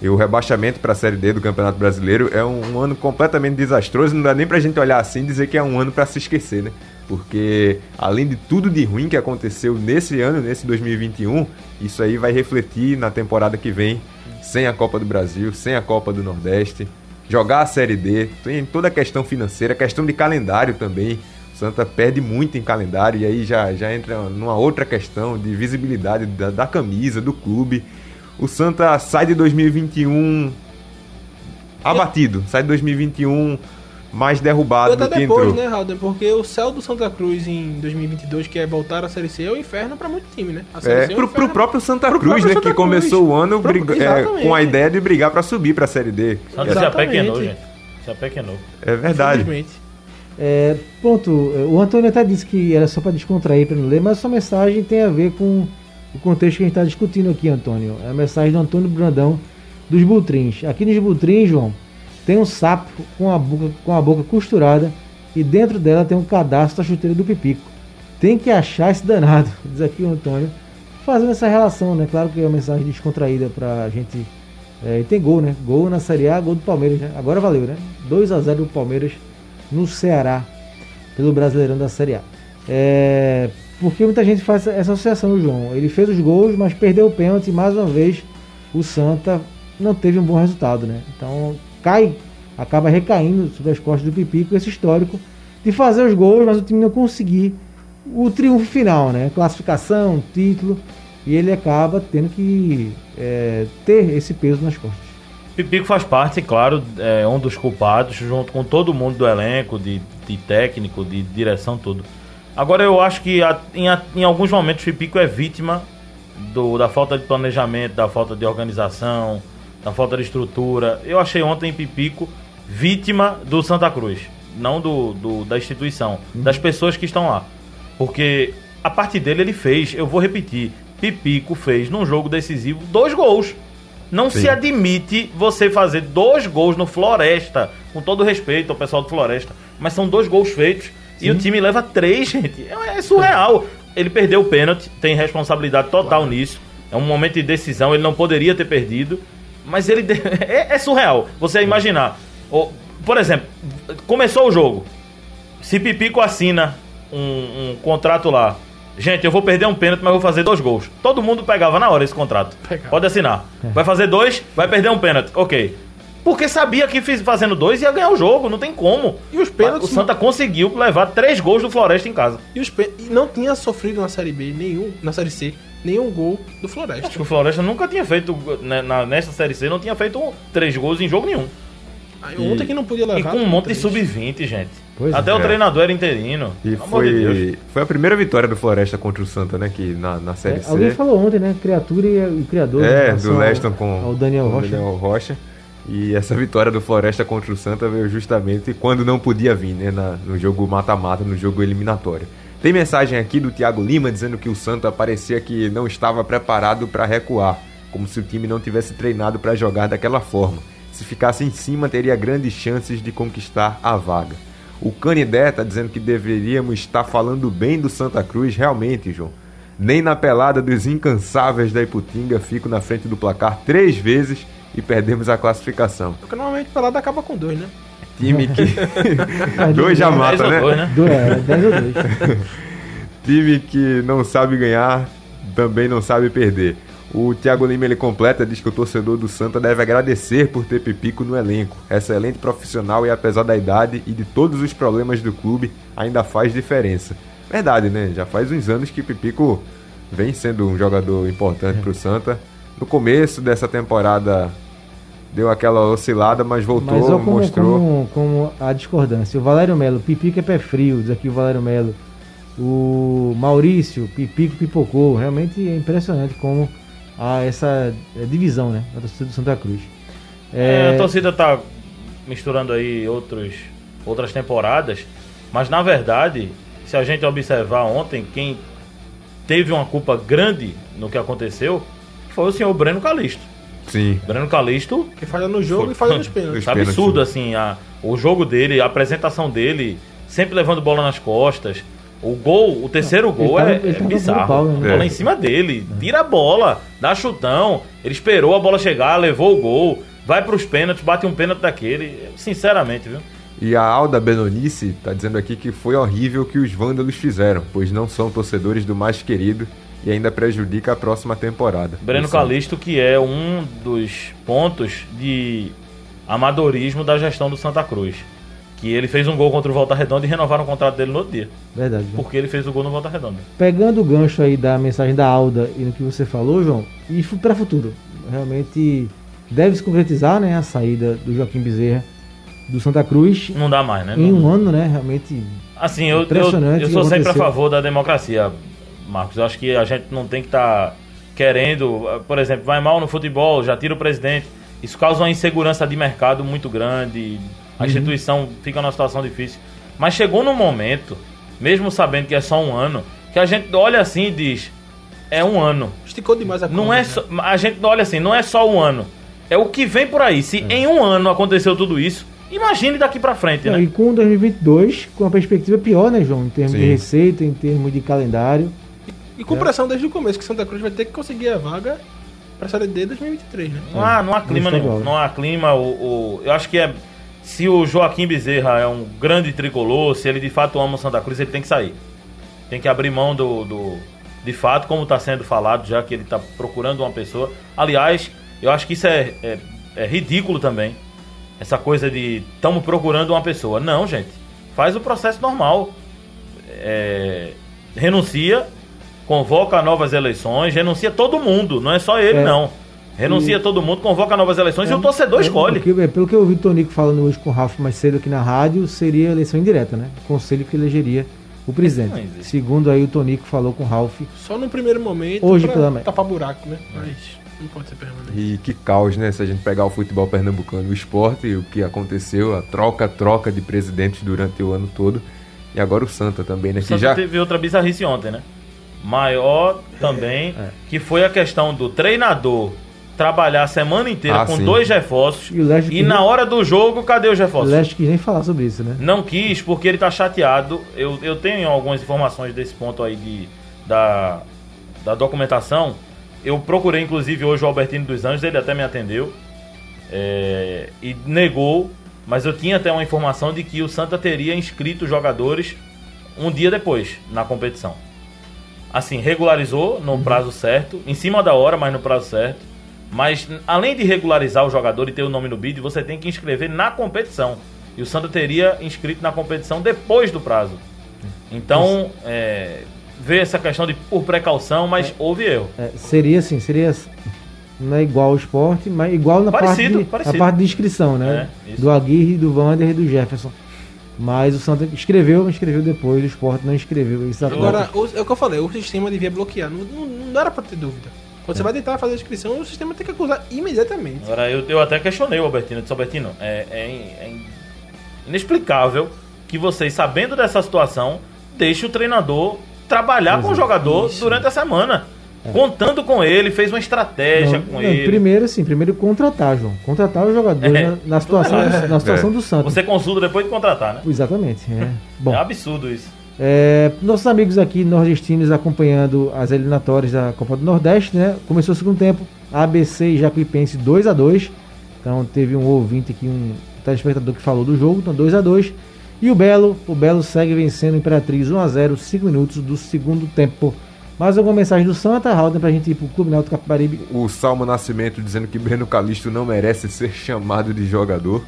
E o rebaixamento para a Série D do Campeonato Brasileiro é um, um, ano completamente desastroso. Não dá nem pra gente olhar assim e dizer que é um ano para se esquecer, né? Porque além de tudo de ruim que aconteceu nesse ano, nesse 2021, isso aí vai refletir na temporada que vem, sem a Copa do Brasil, sem a Copa do Nordeste, jogar a Série D, tem toda a questão financeira, questão de calendário também. O Santa perde muito em calendário e aí já, já entra numa outra questão de visibilidade da, da camisa, do clube. O Santa sai de 2021 abatido, sai de 2021 mais derrubado do que depois, entrou. né, Halden? Porque o céu do Santa Cruz em 2022, que é voltar à Série C, é o inferno pra muito time, né? A Série É, C é um pro, pro inferno. próprio Santa Pro Cruz, próprio né? Santa que Cruz. começou o ano Pro- briga- é, com a ideia de brigar pra subir pra Série D. Santa se Exatamente. apequenou, gente. Se apequenou. É verdade. Infelizmente. É, ponto. O Antônio até disse que era só para descontrair, para não ler, mas sua mensagem tem a ver com o contexto que a gente está discutindo aqui, Antônio. É a mensagem do Antônio Brandão dos Butrins. Aqui nos Butrins, João, tem um sapo com a boca, com a boca costurada e dentro dela tem um cadastro da chuteira do Pipico. Tem que achar esse danado, diz aqui o Antônio, fazendo essa relação, né? Claro que é uma mensagem descontraída para a gente. É, e tem gol, né? Gol na Série A, gol do Palmeiras, né? Agora valeu, né? 2 a 0 do Palmeiras no Ceará pelo Brasileirão da Série A. É, porque muita gente faz essa associação, João. Ele fez os gols, mas perdeu o pênalti e mais uma vez o Santa não teve um bom resultado, né? Então cai, acaba recaindo sobre as costas do Pipico esse histórico de fazer os gols, mas o time não conseguir o triunfo final, né? Classificação, título, e ele acaba tendo que é, ter esse peso nas costas. Pipico faz parte, claro, é um dos culpados, junto com todo mundo do elenco, de, de técnico, de direção, tudo. Agora eu acho que em, em alguns momentos Pipico é vítima do- da falta de planejamento, da falta de organização, da falta de estrutura. Eu achei ontem Pipico vítima do Santa Cruz, não do, do- da instituição, das pessoas que estão lá. Porque a parte dele ele fez, eu vou repetir, Pipico fez num jogo decisivo dois gols. Não Sim. se admite você fazer dois gols no Floresta, com todo respeito ao pessoal do Floresta, mas são dois gols feitos e o time leva três, gente. É, é surreal. Ele perdeu o pênalti, tem responsabilidade total nisso. É um momento de decisão, ele não poderia ter perdido, mas ele é, é surreal. Você imaginar, por exemplo, começou o jogo, se Pipico assina um, um contrato lá, gente, eu vou perder um pênalti, mas vou fazer dois gols. Todo mundo pegava na hora esse contrato. Pegava. Pode assinar. Vai fazer dois, vai perder um pênalti. Ok. Porque sabia que fiz- fazendo dois ia ganhar o jogo, não tem como. E os pênaltis- O Santa conseguiu levar três gols do Floresta em casa. E, os pê- e não tinha sofrido na Série B nenhum, na Série C, nenhum gol do Floresta. Acho que o Floresta nunca tinha feito, né, na, nessa Série C, não tinha feito três gols em jogo nenhum. Aí, ontem que não podia levar. E com um monte de três. sub-20, gente. Pois Até é. o treinador era interino. E Pelo amor de Deus. foi, foi a primeira vitória do Floresta contra o Santa, né? Que na, na Série É, alguém C. falou ontem, né? Criatura e, e criador. É, do Leston com Ao Daniel o Rocha. Daniel Rocha. E essa vitória do Floresta contra o Santa veio justamente quando não podia vir, né? na- no jogo mata-mata, no jogo eliminatório. Tem mensagem aqui do Thiago Lima dizendo que o Santa parecia que não estava preparado para recuar, como se o time não tivesse treinado para jogar daquela forma. Se ficasse em cima, teria grandes chances de conquistar a vaga. O Canidé está dizendo que deveríamos estar falando bem do Santa Cruz, realmente, João. Nem na pelada dos incansáveis da Iputinga fico na frente do placar três vezes e perdemos a classificação. Porque normalmente o pelado acaba com dois, né? Time que. dois já Dez mata, né? dois, né? Do, é, 10 ou 2. Time que não sabe ganhar também não sabe perder. O Thiago Lima ele completa, diz que o torcedor do Santa deve agradecer por ter Pipico no elenco. Excelente profissional e apesar da idade e de todos os problemas do clube, ainda faz diferença. Verdade, né? Já faz uns anos que Pipico vem sendo um jogador importante para o Santa. No começo dessa temporada deu aquela oscilada, mas voltou, Mas como, mostrou. como, como a discordância. O Valério Melo, Pipico é pé frio, diz aqui o Valério Melo. O Maurício, Pipico pipocou. Realmente é impressionante como há essa é, divisão, né? Da torcida do Santa Cruz. É, É, a torcida tá misturando aí outros, outras temporadas, mas na verdade, se a gente observar ontem, quem teve uma culpa grande no que aconteceu foi o senhor Breno Calixto. Sim. Breno Calixto Que falha no jogo Foi. e falha nos pênaltis. Tá absurdo, assim, a, o jogo dele, a apresentação dele, sempre levando bola nas costas. O gol, o terceiro gol tava- é, ele é tava bizarro. pau, né? Bola É. em cima dele, tira a bola, dá chutão. Ele esperou a bola chegar, levou o gol, vai pros pênaltis, bate um pênalti daquele. Sinceramente, viu? E a Alda Benonice tá dizendo aqui que foi horrível o que os vândalos fizeram, pois não são torcedores do mais querido e ainda prejudica a próxima temporada. Breno Do Santos. Calixto, que é um dos pontos de amadorismo da gestão do Santa Cruz. Que ele fez um gol contra o Volta Redonda e renovaram o contrato dele no outro dia. Verdade. Porque ele fez o gol no Volta Redonda. Pegando o gancho aí da mensagem da Alda e no que você falou, João, e para futuro, realmente deve se concretizar, né, a saída do Joaquim Bezerra do Santa Cruz Não dá mais, né? em um ano, né, realmente Assim, eu, eu, Impressionante eu que sou sempre a favor da democracia, Marcos. Eu acho que a gente não tem que estar querendo, eh, por exemplo, vai mal no futebol, já tira o presidente. Isso causa uma insegurança de mercado muito grande. A instituição fica numa situação difícil. Mas chegou num momento, mesmo sabendo que é só um ano, que a gente olha assim e diz: é um ano. Esticou demais a Não corda, é né? só, a gente olha assim, não é só um ano. É o que vem por aí. Se em um ano aconteceu tudo isso, imagine daqui pra frente, Não, né? e com 2022 com uma perspectiva pior, né, João, em termos de Sim. receita, em termos de calendário. E com pressão desde o começo, que Santa Cruz vai ter que conseguir a vaga pra Série D 2023, né? Não há, não há clima Não está nenhum. Não há clima. O, o- eu acho que é. Se o Joaquim Bezerra é um grande tricolor, se ele de fato ama o Santa Cruz, ele tem que sair. Tem que abrir mão do. do- de fato, como está sendo falado, já que ele está procurando uma pessoa. Aliás, eu acho que isso é, é, é ridículo também. Essa coisa de estamos procurando uma pessoa. Não, gente. Faz o processo normal. É, renuncia, convoca novas eleições, renuncia todo mundo, não é só ele, É. não. Renuncia todo mundo, convoca novas eleições e o torcedor É, escolhe. porque, é, pelo que eu ouvi o Tonico falando hoje com o Ralf mais cedo aqui na rádio, seria eleição indireta, né? O conselho que elegeria o presidente. Segundo aí o Tonico falou com o Ralf. Só no primeiro momento Hoje pra pela manhã. tapar buraco, né? Mas não pode ser permanente. E que caos, né? Se a gente pegar o futebol pernambucano, o esporte, o que aconteceu, a troca-troca de presidentes durante o ano todo. E agora o Santa também, né? O Que Santa já. teve outra bizarrice ontem, né? Maior também, que foi a questão do treinador trabalhar a semana inteira Ah, com sim. dois reforços E o e que- na hora do jogo, cadê os O reforços? Leste quis nem falar sobre isso, né? Não quis porque ele tá chateado. Eu, eu tenho algumas informações desse ponto aí de, da, da documentação. Eu procurei, inclusive, hoje o Albertino dos Anjos, ele até me atendeu é, e negou, mas eu tinha até uma informação de que o Santa teria inscrito os jogadores um dia depois na competição. Assim, regularizou no prazo certo, em cima da hora, mas no prazo certo. Mas além de regularizar o jogador e ter o nome no bid, você tem que inscrever na competição. E o Santa teria inscrito na competição depois do prazo. Então, é, vê essa questão de por precaução, mas houve erro. É, seria assim, seria não é igual ao esporte, mas igual na Parecido, parte de, parecido. na parte de inscrição, né? É, do Aguirre, do Vander e do Jefferson. Mas o Santa escreveu, mas escreveu depois, o esporte não escreveu. Isso Agora, o- é o que eu falei, o sistema devia bloquear. Não, não, não era pra ter dúvida. Quando você vai tentar fazer a inscrição, o sistema tem que acusar imediatamente. Agora, eu, eu até questionei o Albertino. Eu disse, Albertino, é, é é in- inexplicável que vocês, sabendo dessa situação, deixem o treinador trabalhar com o jogador durante a semana. Contando com ele, fez uma estratégia Não, com não, ele. Primeiro, assim, primeiro contratar, João. Contratar o jogador É. na, na situação, do, na situação do Santos. Você consulta depois de contratar, né? Exatamente. É. Bom, É absurdo isso. É, nossos amigos aqui nordestinos acompanhando as eliminatórias da Copa do Nordeste, né? Começou o segundo tempo, ABC e Jacuipense 2 a 2 Então teve um ouvinte aqui, um telespectador que falou do jogo, então 2 a 2 E o Belo, o Belo segue vencendo Imperatriz 1 a 0 5 minutos do segundo tempo. Mais alguma mensagem do Santa, Raul, pra gente ir pro Clube Náutico Capibaribe? O Salmo Nascimento dizendo que Breno Calixto não merece ser chamado de jogador.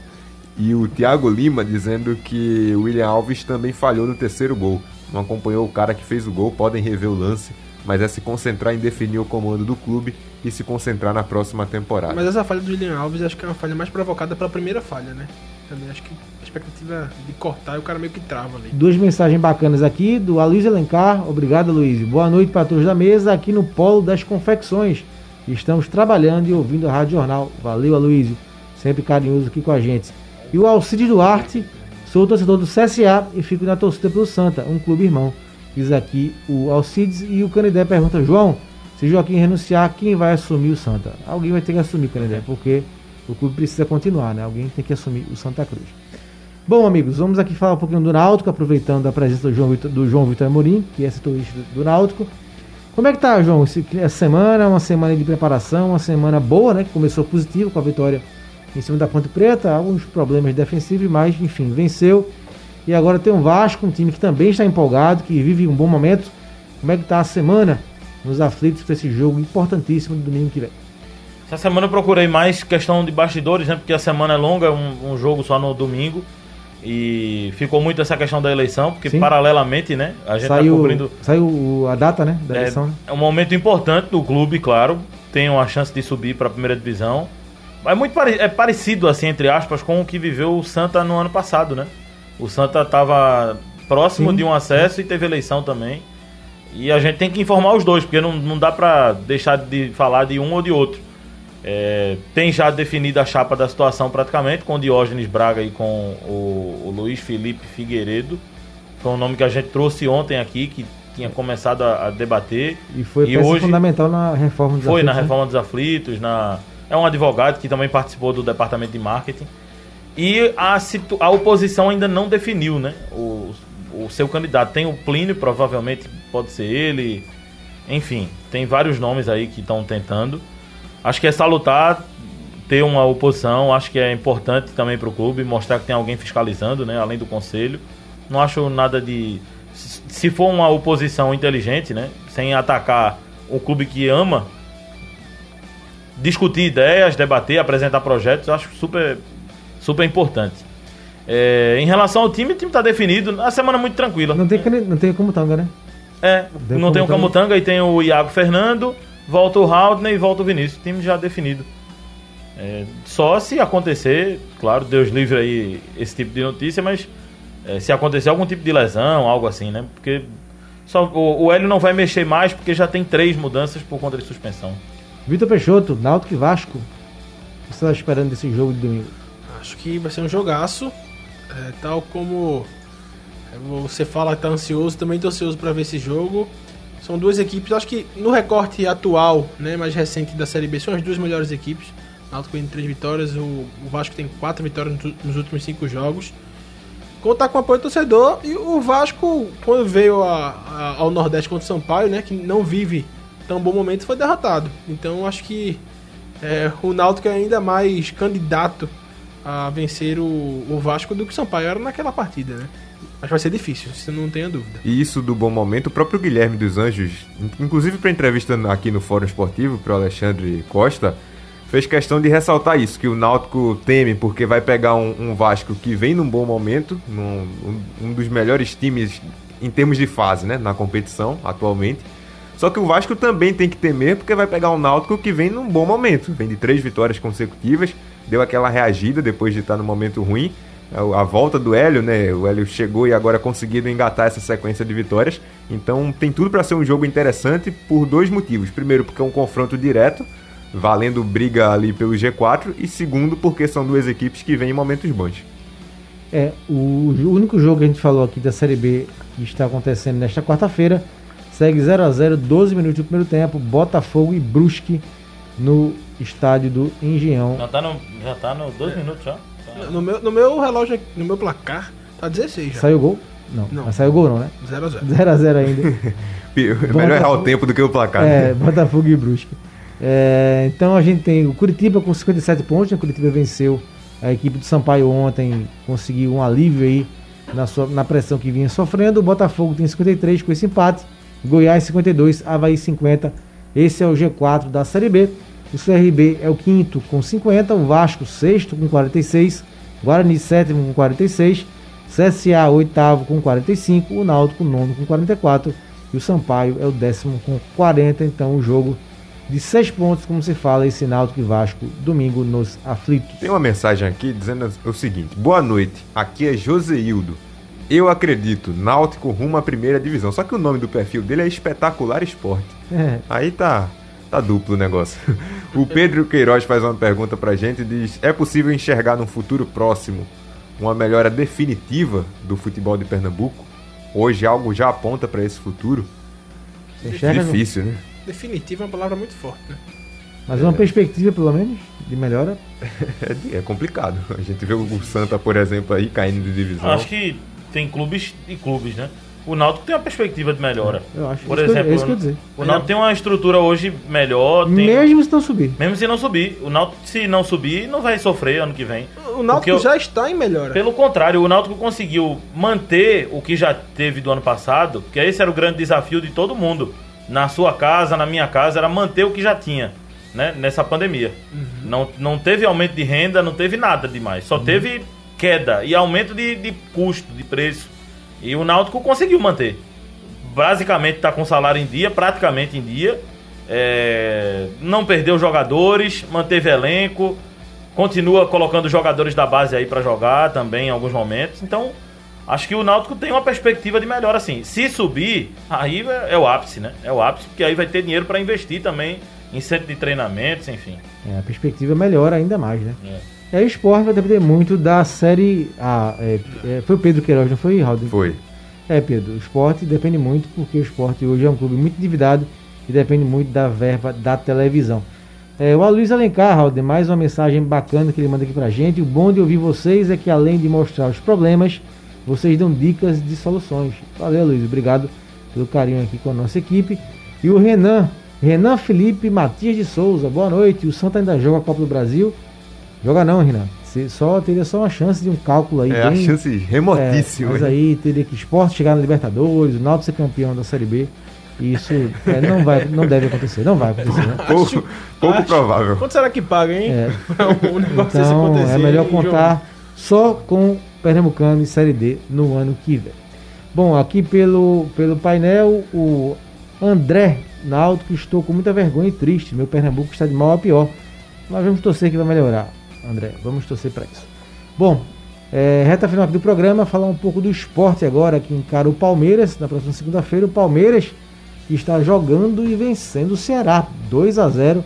E o Thiago Lima dizendo que o William Alves também falhou no terceiro gol. Não acompanhou o cara que fez o gol, podem rever o lance, mas é se concentrar em definir o comando do clube e se concentrar na próxima temporada. Mas essa falha do William Alves acho que é uma falha mais provocada pela primeira falha, né? Também acho que a expectativa de cortar e o cara meio que trava ali. Duas mensagens bacanas aqui do Aloysio Alencar. Obrigado, Aloysio. Boa noite para todos da mesa aqui no Polo das Confecções. Estamos trabalhando e ouvindo a Rádio Jornal. Valeu, Aloysio. Sempre carinhoso aqui com a gente. E o Alcides Duarte Sou torcedor do CSA e fico na torcida pelo Santa, um clube irmão. Diz aqui o Alcides e o Canidé pergunta, João, se Joaquim renunciar, quem vai assumir o Santa? Alguém vai ter que assumir, Canidé, porque o clube precisa continuar, né? Alguém tem que assumir o Santa Cruz. Bom, amigos, vamos aqui falar um pouquinho do Náutico, aproveitando a presença do João Vitor, do João Vitor Amorim, que é setorista do Náutico. Como é que tá, João? Essa semana, uma semana de preparação, uma semana boa, né? Que começou positivo com a vitória em cima da Ponte Preta, alguns problemas defensivos, mas enfim, venceu. E agora tem um Vasco, um time que também está empolgado, que vive um bom momento. Como é que tá a semana nos aflitos para esse jogo importantíssimo do domingo que vem? Essa semana eu procurei mais questão de bastidores, né? Porque a semana é longa, um, um jogo só no domingo. E ficou muito essa questão da eleição, porque Sim. paralelamente, né? A gente tá saiu, tá cobrindo. Saiu a data, né? Da é, eleição. Né? É um momento importante do clube, claro. Tem uma chance de subir para a primeira divisão. É muito pare é parecido, assim, entre aspas, com o que viveu o Santa no ano passado, né? O Santa estava próximo Sim. de um acesso e teve eleição também. E a gente tem que informar os dois, porque não, não dá para deixar de falar de um ou de outro. É, tem já definido a chapa da situação praticamente, com o Diógenes Braga e com o, o Luiz Felipe Figueiredo. Foi um nome que a gente trouxe ontem aqui, que tinha começado a, a debater. E foi e hoje, fundamental na reforma dos Foi aflitos, na né? reforma dos aflitos, na, é um advogado que também participou do departamento de marketing. E a, a oposição ainda não definiu né, o, o seu candidato. Tem o Plínio, provavelmente pode ser ele. Enfim, tem vários nomes aí que estão tentando. Acho que é salutar ter uma oposição, acho que é importante também para o clube mostrar que tem alguém fiscalizando, né, além do conselho. Não acho nada de se for uma oposição inteligente, né, sem atacar o clube que ama, discutir ideias, debater, apresentar projetos, acho super super importante. É, em relação ao time, o time está definido. A semana é muito tranquila. Não tem, não tem como tanga, né? É, não tem o Camutanga e tem o Iago Fernando volta o Haldner e volta o Vinícius. Time já definido. É, só se acontecer, claro, Deus livre aí esse tipo de notícia, mas é, se acontecer algum tipo de lesão, algo assim, né? Porque só, o, o Hélio não vai mexer mais porque já tem três mudanças por conta de suspensão. Vitor Peixoto, Náutico e Vasco. O que você está esperando desse jogo de domingo? Acho que vai ser um jogaço. É, tal como você fala que tá ansioso, também tô ansioso para ver esse jogo. São duas equipes, acho que no recorte atual, né, mais recente da Série B, são as duas melhores equipes. Náutico tem três vitórias, o, o Vasco tem quatro vitórias nos últimos cinco jogos. Contar com o apoio do torcedor e o Vasco, quando veio a, a, ao Nordeste contra o Sampaio, né, que não vive tão bom momento, foi derrotado. Então acho que é, o Náutico é ainda mais candidato a vencer o, o Vasco do que o Sampaio era naquela partida, né? Mas vai ser difícil, você não tenha dúvida. E isso do bom momento, o próprio Guilherme dos Anjos, inclusive para entrevista aqui no Fórum Esportivo, para o Alexandre Costa, fez questão de ressaltar isso, que o Náutico teme porque vai pegar um, um Vasco que vem num bom momento, num, um, um dos melhores times em termos de fase, né, na competição atualmente. Só que o Vasco também tem que temer porque vai pegar um Náutico que vem num bom momento, vem de três vitórias consecutivas, deu aquela reagida depois de estar no momento ruim a volta do Hélio, né? O Hélio chegou e agora conseguido engatar essa sequência de vitórias. Então tem tudo para ser um jogo interessante por dois motivos. Primeiro, porque é um confronto direto, valendo briga ali pelo G4, e segundo, porque são duas equipes que vêm em momentos bons. É, o único jogo que a gente falou aqui da Série B que está acontecendo nesta quarta-feira segue 0 a 0 12 minutos do primeiro tempo, Botafogo e Brusque no estádio do Engenhão. Já tá no, já tá no 12 minutos já? No meu, no meu relógio, no meu placar, tá 16 já. Saiu gol? Não, não. Mas saiu gol não, né? 0x0. 0x0 ainda. Melhor errar o tempo do que o placar. É, Botafogo e Brusque. É, então a gente tem o Curitiba com 57 pontos, né? Curitiba venceu a equipe do Sampaio ontem, conseguiu um alívio aí na, sua, na pressão que vinha sofrendo. O Botafogo tem 53 com esse empate, Goiás 52, Havaí 50. Esse é o G4 da Série B. O CRB é o quinto com 50, o Vasco sexto com 46, Guarani sétimo com 46, CSA oitavo com 45, o Náutico nono com 44 e o Sampaio é o décimo com 40. Então o jogo de seis pontos, como se fala, esse Náutico e Vasco, domingo nos aflitos. Tem uma mensagem aqui dizendo o seguinte: Boa noite, aqui é Joseildo. Eu acredito, Náutico rumo à primeira divisão. Só que o nome do perfil dele é Espetacular Esporte. É. Aí tá Tá duplo o negócio. O Pedro Queiroz faz uma pergunta pra gente e diz: É possível enxergar num futuro próximo uma melhora definitiva do futebol de Pernambuco? Hoje algo já aponta para esse futuro? Enxerga, Difícil, né? Definitivo é uma palavra muito forte, né? Mas uma perspectiva, pelo menos, de melhora. É, é complicado. A gente vê o Santa, por exemplo, aí caindo de divisão. Acho que tem clubes e clubes, né? O Náutico tem uma perspectiva de melhora. Eu acho. Por isso que eu- exemplo, é isso que eu ia dizer. o Náutico tem uma estrutura hoje melhor. Tem... Mesmo se não subir. Mesmo se não subir. O Náutico, se não subir, não vai sofrer ano que vem. O Náutico Porque eu- já está em melhora. Pelo contrário, o Náutico conseguiu manter o que já teve do ano passado, porque esse era o grande desafio de todo mundo. Na sua casa, na minha casa, era manter o que já tinha, né? Nessa pandemia. Não, não teve aumento de renda, não teve nada demais. Só teve queda e aumento de, de custo, de preço. E o Náutico conseguiu manter. Basicamente está com salário em dia, praticamente em dia. É, não perdeu jogadores, manteve elenco, continua colocando jogadores da base aí pra jogar também em alguns momentos. Então, acho que o Náutico tem uma perspectiva de melhor assim. Se subir, aí é, é o ápice, né? É o ápice, porque aí vai ter dinheiro pra investir também em centro de treinamentos, enfim. É, a perspectiva melhora ainda mais, né? É. Aí o esporte vai depender muito da série A. É, é, foi o Pedro Queiroz, não foi, Raul? Foi. É, Pedro, o esporte depende muito, porque o esporte hoje é um clube muito endividado e depende muito da verba da televisão. É, o Aloysio Alencar, Raul, mais uma mensagem bacana que ele manda aqui pra gente. O bom de ouvir vocês é que além de mostrar os problemas, vocês dão dicas de soluções. Valeu, Luiz, obrigado pelo carinho aqui com a nossa equipe. E o Renan, Renan Felipe Matias de Souza, boa noite. O Santa ainda joga a Copa do Brasil? Joga não, Renan. Você só teria só uma chance de um cálculo aí É a bem- chance remotíssima. é, mas aí teria que o esporte chegar na Libertadores, o Náutico ser campeão da Série B. E Isso é, não, vai, não deve acontecer, não vai acontecer. Né? Pouco, pouco Acho- provável. Quanto será que paga, hein? É. o negócio desse Então acontecer. é melhor contar só com Pernambucano e Série D no ano que vem. Bom, aqui pelo, pelo painel, o André Náutico, estou com muita vergonha e triste. Meu Pernambuco está de mal a pior. Mas vamos torcer que vai melhorar, André. Vamos torcer para isso. Bom, é, reta final aqui do programa, falar um pouco do esporte agora, que encara o Palmeiras. Na próxima segunda-feira, o Palmeiras está jogando e vencendo o Ceará 2 a 0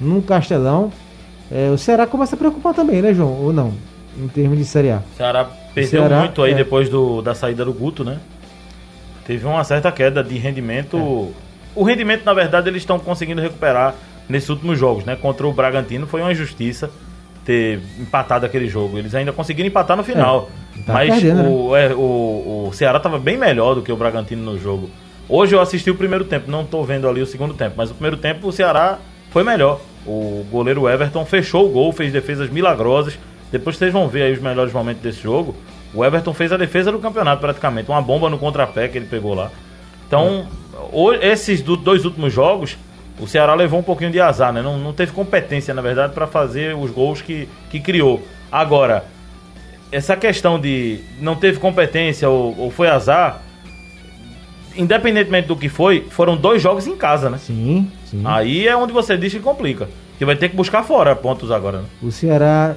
no Castelão. É, o Ceará começa a preocupar também, né, João? Ou não? Em termos de Série A. O Ceará perdeu Ceará, muito aí é. depois do, da saída do Guto, né? Teve uma certa queda de rendimento. É. O rendimento, na verdade, eles estão conseguindo recuperar nesses últimos jogos, né? Contra o Bragantino foi uma injustiça ter empatado aquele jogo. Eles ainda conseguiram empatar no final. tá mas perdendo, o, é, o, o Ceará estava bem melhor do que o Bragantino no jogo. Hoje eu assisti o primeiro tempo, não estou vendo ali o segundo tempo, mas o primeiro tempo o Ceará foi melhor. O goleiro Everton fechou o gol, fez defesas milagrosas. Depois vocês vão ver aí os melhores momentos desse jogo. O Everton fez a defesa do campeonato praticamente, uma bomba no contrapé que ele pegou lá. Então, o- esses do- dois últimos jogos, o Ceará levou um pouquinho de azar, né? Não, não teve competência, na verdade, para fazer os gols que, que criou. Agora, essa questão de não teve competência ou, ou foi azar, independentemente do que foi, foram dois jogos em casa, né? Sim, sim. Aí é onde você diz que complica. Que vai ter que buscar fora pontos agora, né? O Ceará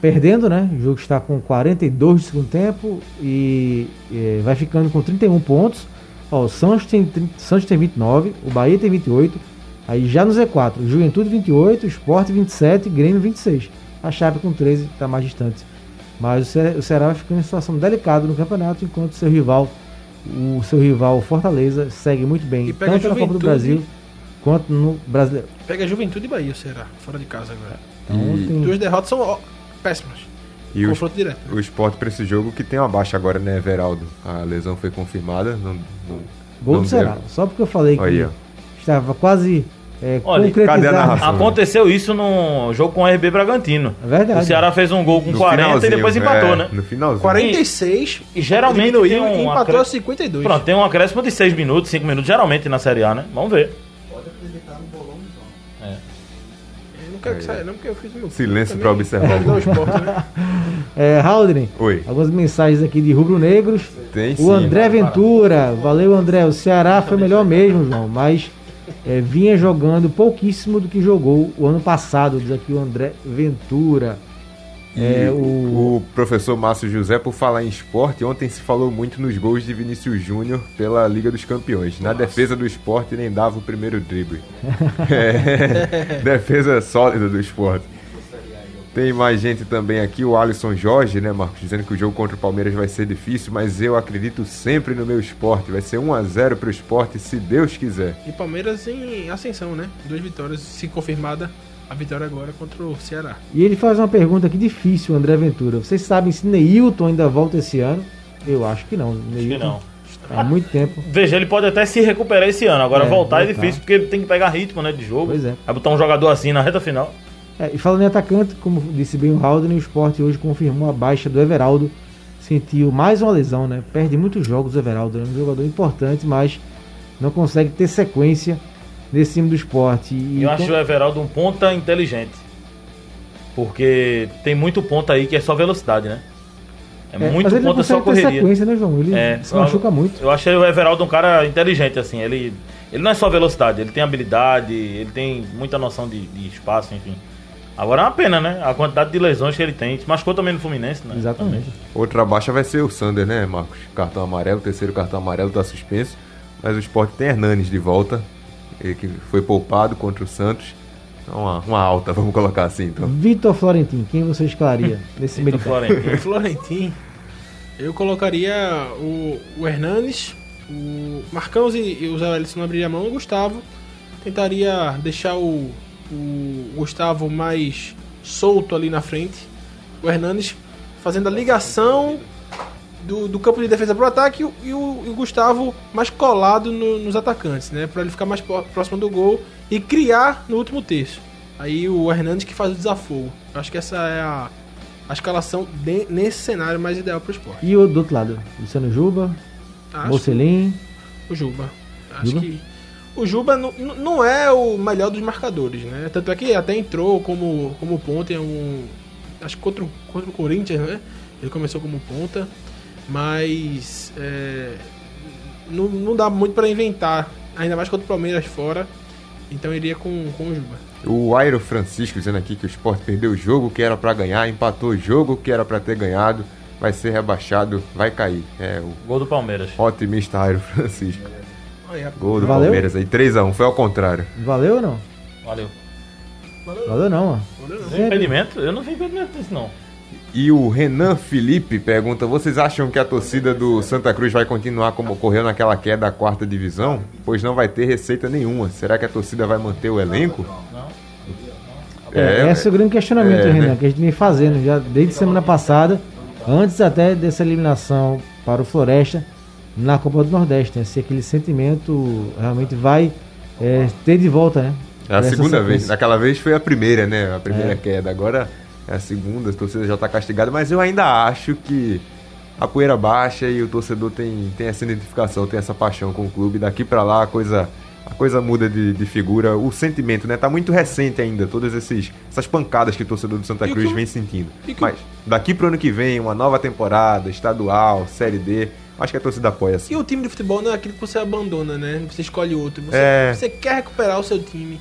perdendo, né? O jogo está com 42 de segundo tempo e eh, vai ficando com 31 pontos. Ó, o Santos tem, 30 Santos tem 29, o Bahia tem 28. Aí já no Z4, o Juventude 28, o Sport 27, Grêmio 26. A Chape com 13 está mais distante. Mas o Ce- o Ceará vai ficando em situação delicada no campeonato, enquanto seu rival, o seu rival Fortaleza, segue muito bem, E tanto na Copa do. Brasil quanto no Brasileiro. Pega Juventude e Bahia, será? Fora de casa agora. Então, E- tem- Duas derrotas são ó, péssimas. E o, Confronto direto. o esporte para esse jogo que tem uma baixa agora, né, Everaldo? A lesão foi confirmada. Não, não, Gol não do Ceará. Só porque eu falei que estava quase é, Olha, cadê a concretizado. narração? Aconteceu isso no jogo com o RB Bragantino. É verdade. O Ceará fez um gol com No 40 e depois empatou, é, né? No finalzinho. 46 E geralmente diminuiu tem um e empatou acré- a 52. Pronto, tem um acréscimo de 6 minutos, 5 minutos, geralmente na Série A, né? Vamos ver. Eu não quero que saia, não, porque eu fiz meu. Silêncio pra observar. dar o esporte, né? É, Haldren, Oi. algumas mensagens aqui de rubro-negros. Tem O sim. André Ventura, valeu André. O Ceará foi melhor mesmo, João, mas é, vinha jogando pouquíssimo do que jogou o ano passado, diz aqui o André Ventura. É, o... o- professor Márcio José, por falar em esporte, ontem se falou muito nos gols de Vinícius Júnior pela Liga dos Campeões. Na defesa do esporte nem dava o primeiro drible. É, defesa sólida do esporte. Tem mais gente também aqui, o Alisson Jorge, né, Marcos? Dizendo que o jogo contra o Palmeiras vai ser difícil, mas eu acredito sempre no meu esporte. Vai ser 1x0 pro esporte, se Deus quiser. E Palmeiras em ascensão, né? Duas vitórias, se confirmada a vitória agora contra o Ceará. E ele faz uma pergunta aqui difícil, André Ventura. Vocês sabem se Neilton ainda volta esse ano? Eu acho que não. Acho que Neilton não. há muito tempo. Veja, ele pode até se recuperar esse ano. Agora É, voltar é difícil, porque ele tem que pegar ritmo né, de jogo. Pois é. Vai botar um jogador assim na reta final. É, e falando em atacante, como disse bem o Haldane, o esporte hoje confirmou a baixa do Everaldo. Sentiu mais uma lesão, né? Perde muitos jogos o Everaldo, é um jogador importante, mas não consegue ter sequência nesse time do esporte. E eu acho com- o Everaldo um ponta inteligente. Porque tem muito ponta aí que é só velocidade, né? É, é, muito ponta só consegue ter correria. sequência, né, João? Ele É, se machuca muito. Eu achei o Everaldo um cara inteligente, assim. Ele, ele não é só velocidade, ele tem habilidade, ele tem muita noção de, de espaço, enfim. Agora é uma pena, né? A quantidade de lesões que ele tem. Se machucou também no Fluminense, né? Exatamente. Outra baixa vai ser o Sander, né, Marcos? Cartão amarelo, terceiro cartão amarelo tá suspenso. Mas o esporte tem Hernanes de volta, ele que foi poupado contra o Santos. Então, uma, uma alta, vamos colocar assim, então. Vitor Florentin, quem você escalaria nesse meio? Florentino. Florentin, eu colocaria o, o Hernanes, o Marcãos e, e o Zé Wellison não abriria a mão, o Gustavo. Tentaria deixar o, o Gustavo mais solto ali na frente. O Hernanes fazendo a ligação do, do campo de defesa pro ataque e o, e o- e o Gustavo mais colado no- nos atacantes, né? Pra ele ficar mais pró- próximo do gol e criar no último terço. Aí o Hernandes que faz o desafogo. Eu acho que essa é a, a escalação de- nesse cenário mais ideal pro esporte. E o do outro lado? Luciano Juba, Acho Mocelin. o Juba. Acho Juba? que o Juba não, é o melhor dos marcadores, né? Tanto é que até entrou como, como ponta em um. Acho que contra, o- contra o Corinthians, né? Ele começou como ponta, mas é, não, não dá muito pra inventar, ainda mais contra o Palmeiras fora. Então iria com, com o Juba. O Airo Francisco dizendo aqui que o esporte perdeu o jogo que era pra ganhar, empatou o jogo que era pra ter ganhado, vai ser rebaixado, vai cair. É o Gol do Palmeiras. otimista Airo Francisco. Gol do Valeu? Palmeiras aí, 3x1, foi ao contrário. Valeu ou não? Valeu. Valeu não, ó. Tem impedimento? Eu não vi impedimento disso, não. E o Renan Felipe pergunta: vocês acham que a torcida do Santa Cruz vai continuar como ocorreu naquela queda da quarta divisão? Pois não vai ter receita nenhuma. Será que a torcida vai manter o elenco? É, esse é o grande questionamento, é, Renan, né? que a gente vem fazendo já desde semana passada, antes até dessa eliminação para o Floresta na Copa do Nordeste, né? Se aquele sentimento realmente vai é, ter de volta, né? É a Essa segunda vez. sequência. Daquela vez foi a primeira, né? A primeira É. queda. Agora é a segunda, a torcida já está castigada, mas eu ainda acho que a poeira baixa e o torcedor tem, tem essa identificação, tem essa paixão com o clube. Daqui para lá a coisa, a coisa muda de, de figura. O sentimento, né? Tá muito recente ainda, todas esses, essas pancadas que o torcedor do Santa Cruz que o- vem sentindo. que o- Mas daqui pro ano que vem, uma nova temporada, estadual, Série D, acho que a torcida apoia assim. E o time de futebol não é aquilo que você abandona, né? Você escolhe outro. Você, É. você quer recuperar o seu time.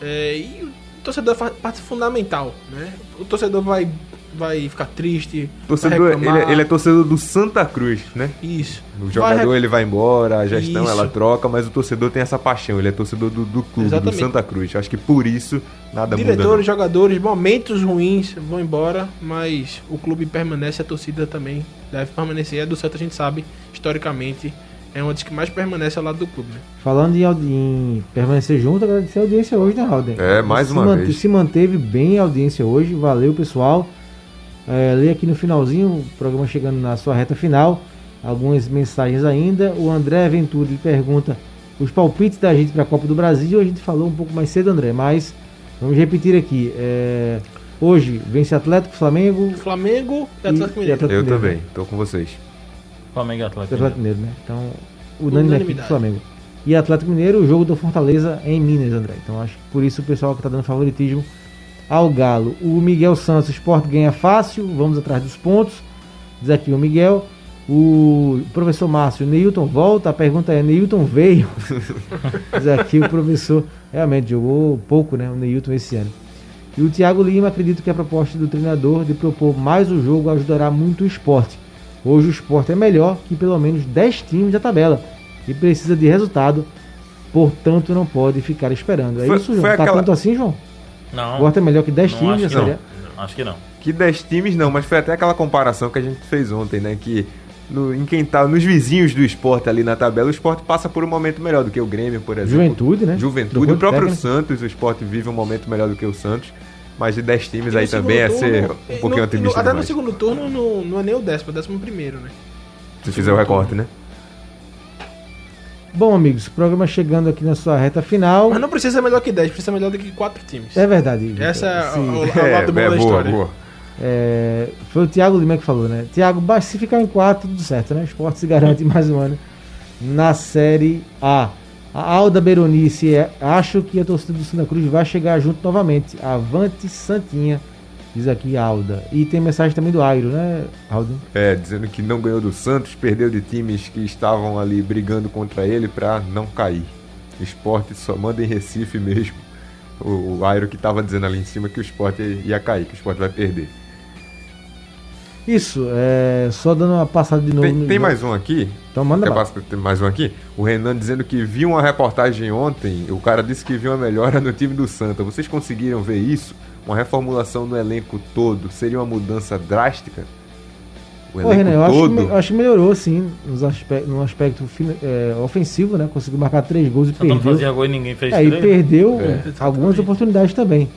É, e o torcedor faz parte fundamental, né? O torcedor vai, vai ficar triste. Torcedor, vai ele, é- ele é torcedor do Santa Cruz, né? Isso. O Vai jogador rec- ele vai embora, a gestão Isso. ela troca, mas o torcedor tem essa paixão, ele é torcedor do, do clube, do Exatamente. Santa Cruz. Acho que por isso nada Diretores, muda. jogadores, momentos ruins vão embora, mas o clube permanece, a torcida também deve permanecer. A do Santa a gente sabe, historicamente, é uma das que mais permanece ao lado do clube, né? Falando em, em permanecer junto, agradecer a audiência hoje, né, Alden? É, mais se uma vez. Se manteve bem a audiência hoje, valeu pessoal. É, leio aqui no finalzinho, o programa chegando na sua reta final, algumas mensagens ainda. O André Ventura pergunta os palpites da gente para a Copa do Brasil. A gente falou um pouco mais cedo, André, mas vamos repetir aqui. É, hoje vence Atlético, Flamengo Flamengo e Atlético e Mineiro. Atlético Eu Mineiro, também, tô com vocês. Flamengo e Atlético. Atlético Mineiro, né? Então, unânime aqui do. Flamengo. E Atlético Mineiro, o jogo do Fortaleza é em Minas, André. Então, acho que por isso o pessoal que tá dando favoritismo ao Galo. O Miguel Santos, o Sport ganha fácil, vamos atrás dos pontos. Diz aqui o Miguel. O professor Márcio, Neilton volta. A pergunta é: Neilton veio? Diz aqui o professor. Realmente jogou pouco, né? O Neilton esse ano. E o Thiago Lima, acredito que a proposta do treinador de propor mais o jogo ajudará muito o esporte. Hoje o esporte é melhor que pelo menos 10 times da tabela e precisa de resultado, portanto não pode ficar esperando. É Foi- isso, João? foi Tá aquela- tanto assim, João? O Não. esporte é melhor que 10 Não times acho que não. Acho que não. Que 10 times não, mas foi até aquela comparação que a gente fez ontem, né? Que no, em quem tá nos vizinhos do esporte ali na tabela, o esporte passa por um momento melhor do que o Grêmio, por exemplo. Juventude, né? Juventude, o próprio técnico. Santos, o esporte vive um momento melhor do que o Santos. Mas de 10 times E aí no também é segundo ser turno, um pouquinho no- otimista no- Até no demais. segundo turno não, não é nem o décimo, é o décimo primeiro, né? Se fizer o recorte, né? Bom, amigos, o programa chegando aqui na sua reta final. Mas não precisa ser melhor que 10, precisa ser melhor do que 4 times. É verdade. Vitor. Essa é a- Sim. o, o lado bom da boa, história. boa. É, foi o Thiago Lima que falou, né? Thiago, se ficar em quarto, tudo certo, né? O esporte se garante mais um ano na Série A. A Alda Beronice, é, acho que a torcida do Santa Cruz vai chegar junto novamente. Avante Santinha, diz aqui Alda. E tem mensagem também do Airo, né, Aldo? É, dizendo que não ganhou do Santos, perdeu de times que estavam ali brigando contra ele pra não cair. Esporte só manda em Recife mesmo. O, o Airo que tava dizendo ali em cima que o esporte ia cair, que o esporte vai perder. Isso, é, só dando uma passada de novo. Tem, no tem mais um aqui? Então manda passar- tem mais um aqui? O Renan dizendo que viu uma reportagem ontem. O cara disse que viu uma melhora no time do Santa. Vocês conseguiram ver isso? Uma reformulação no elenco todo seria uma mudança drástica? O Ô, Renan, eu acho, que, todo? eu acho que melhorou sim nos aspe- no aspecto é, ofensivo, né? Conseguiu marcar três gols e Só não perdeu. fazia gol e ninguém fez É, e perdeu É. algumas oportunidades também.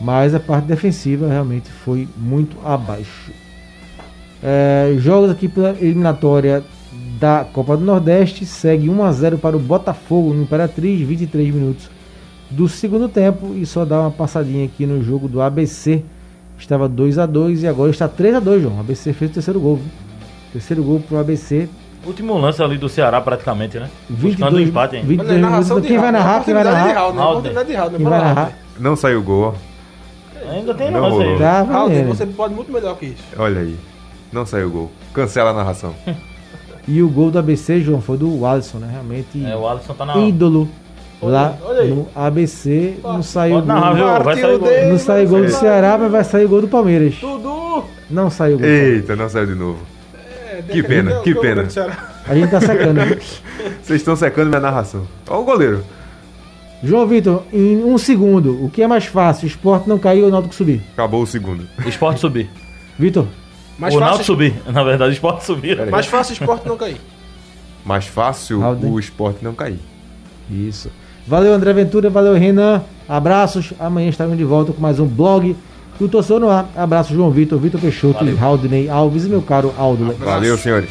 Mas a parte defensiva realmente foi muito abaixo. É, jogos aqui pela eliminatória da Copa do Nordeste. Segue 1 a 0 para o Botafogo no Imperatriz, 23 minutos do segundo tempo. E só dá uma passadinha aqui no jogo do ABC. Estava 2 a 2 e agora está 3 a 2 João. O ABC fez o terceiro gol. viu? Terceiro gol pro ABC. Último lance ali do Ceará, praticamente, né? Buscando o 22, empate, hein? 22 Olha, narração minutos. de Quem vai Raul, narrar? Quem vai narrar? Né? Raul, né? Quem vai narrar? Não saiu o gol, Ainda tem Não lance aí. Tá, valendo. você pode muito melhor que isso. Olha aí. Não saiu o gol. Cancela a narração. E o gol do ABC, João, foi do Alisson, né? Realmente É, o Alisson tá na. ídolo lá olha no ABC. Não saiu gol. viu? Vai sair gol. dele. Não saiu gol do. Ceará, mas vai sair gol do Palmeiras. Dudu! Não saiu gol. Eita, não saiu de novo. É, Que pena, que pena. A gente tá sacando. Vocês estão secando minha narração. Ó o goleiro. João Vitor, em um segundo, o que é mais fácil? O esporte não cair ou o Náutico subir? Acabou o segundo. Esporte subir. Vitor, Mais o Náutico fácil, subir. Na verdade, o esporte subir. Mais fácil o esporte não cair. Mais fácil Alden. o esporte não cair. isso. Valeu, André Ventura, valeu, Renan. Abraços. Amanhã estaremos de volta com mais um blog do Torcedor no Ar. Abraço, João Vitor, Vitor Peixoto, Valeu. e Raudney Alves e meu caro Aldo. Valeu, senhores.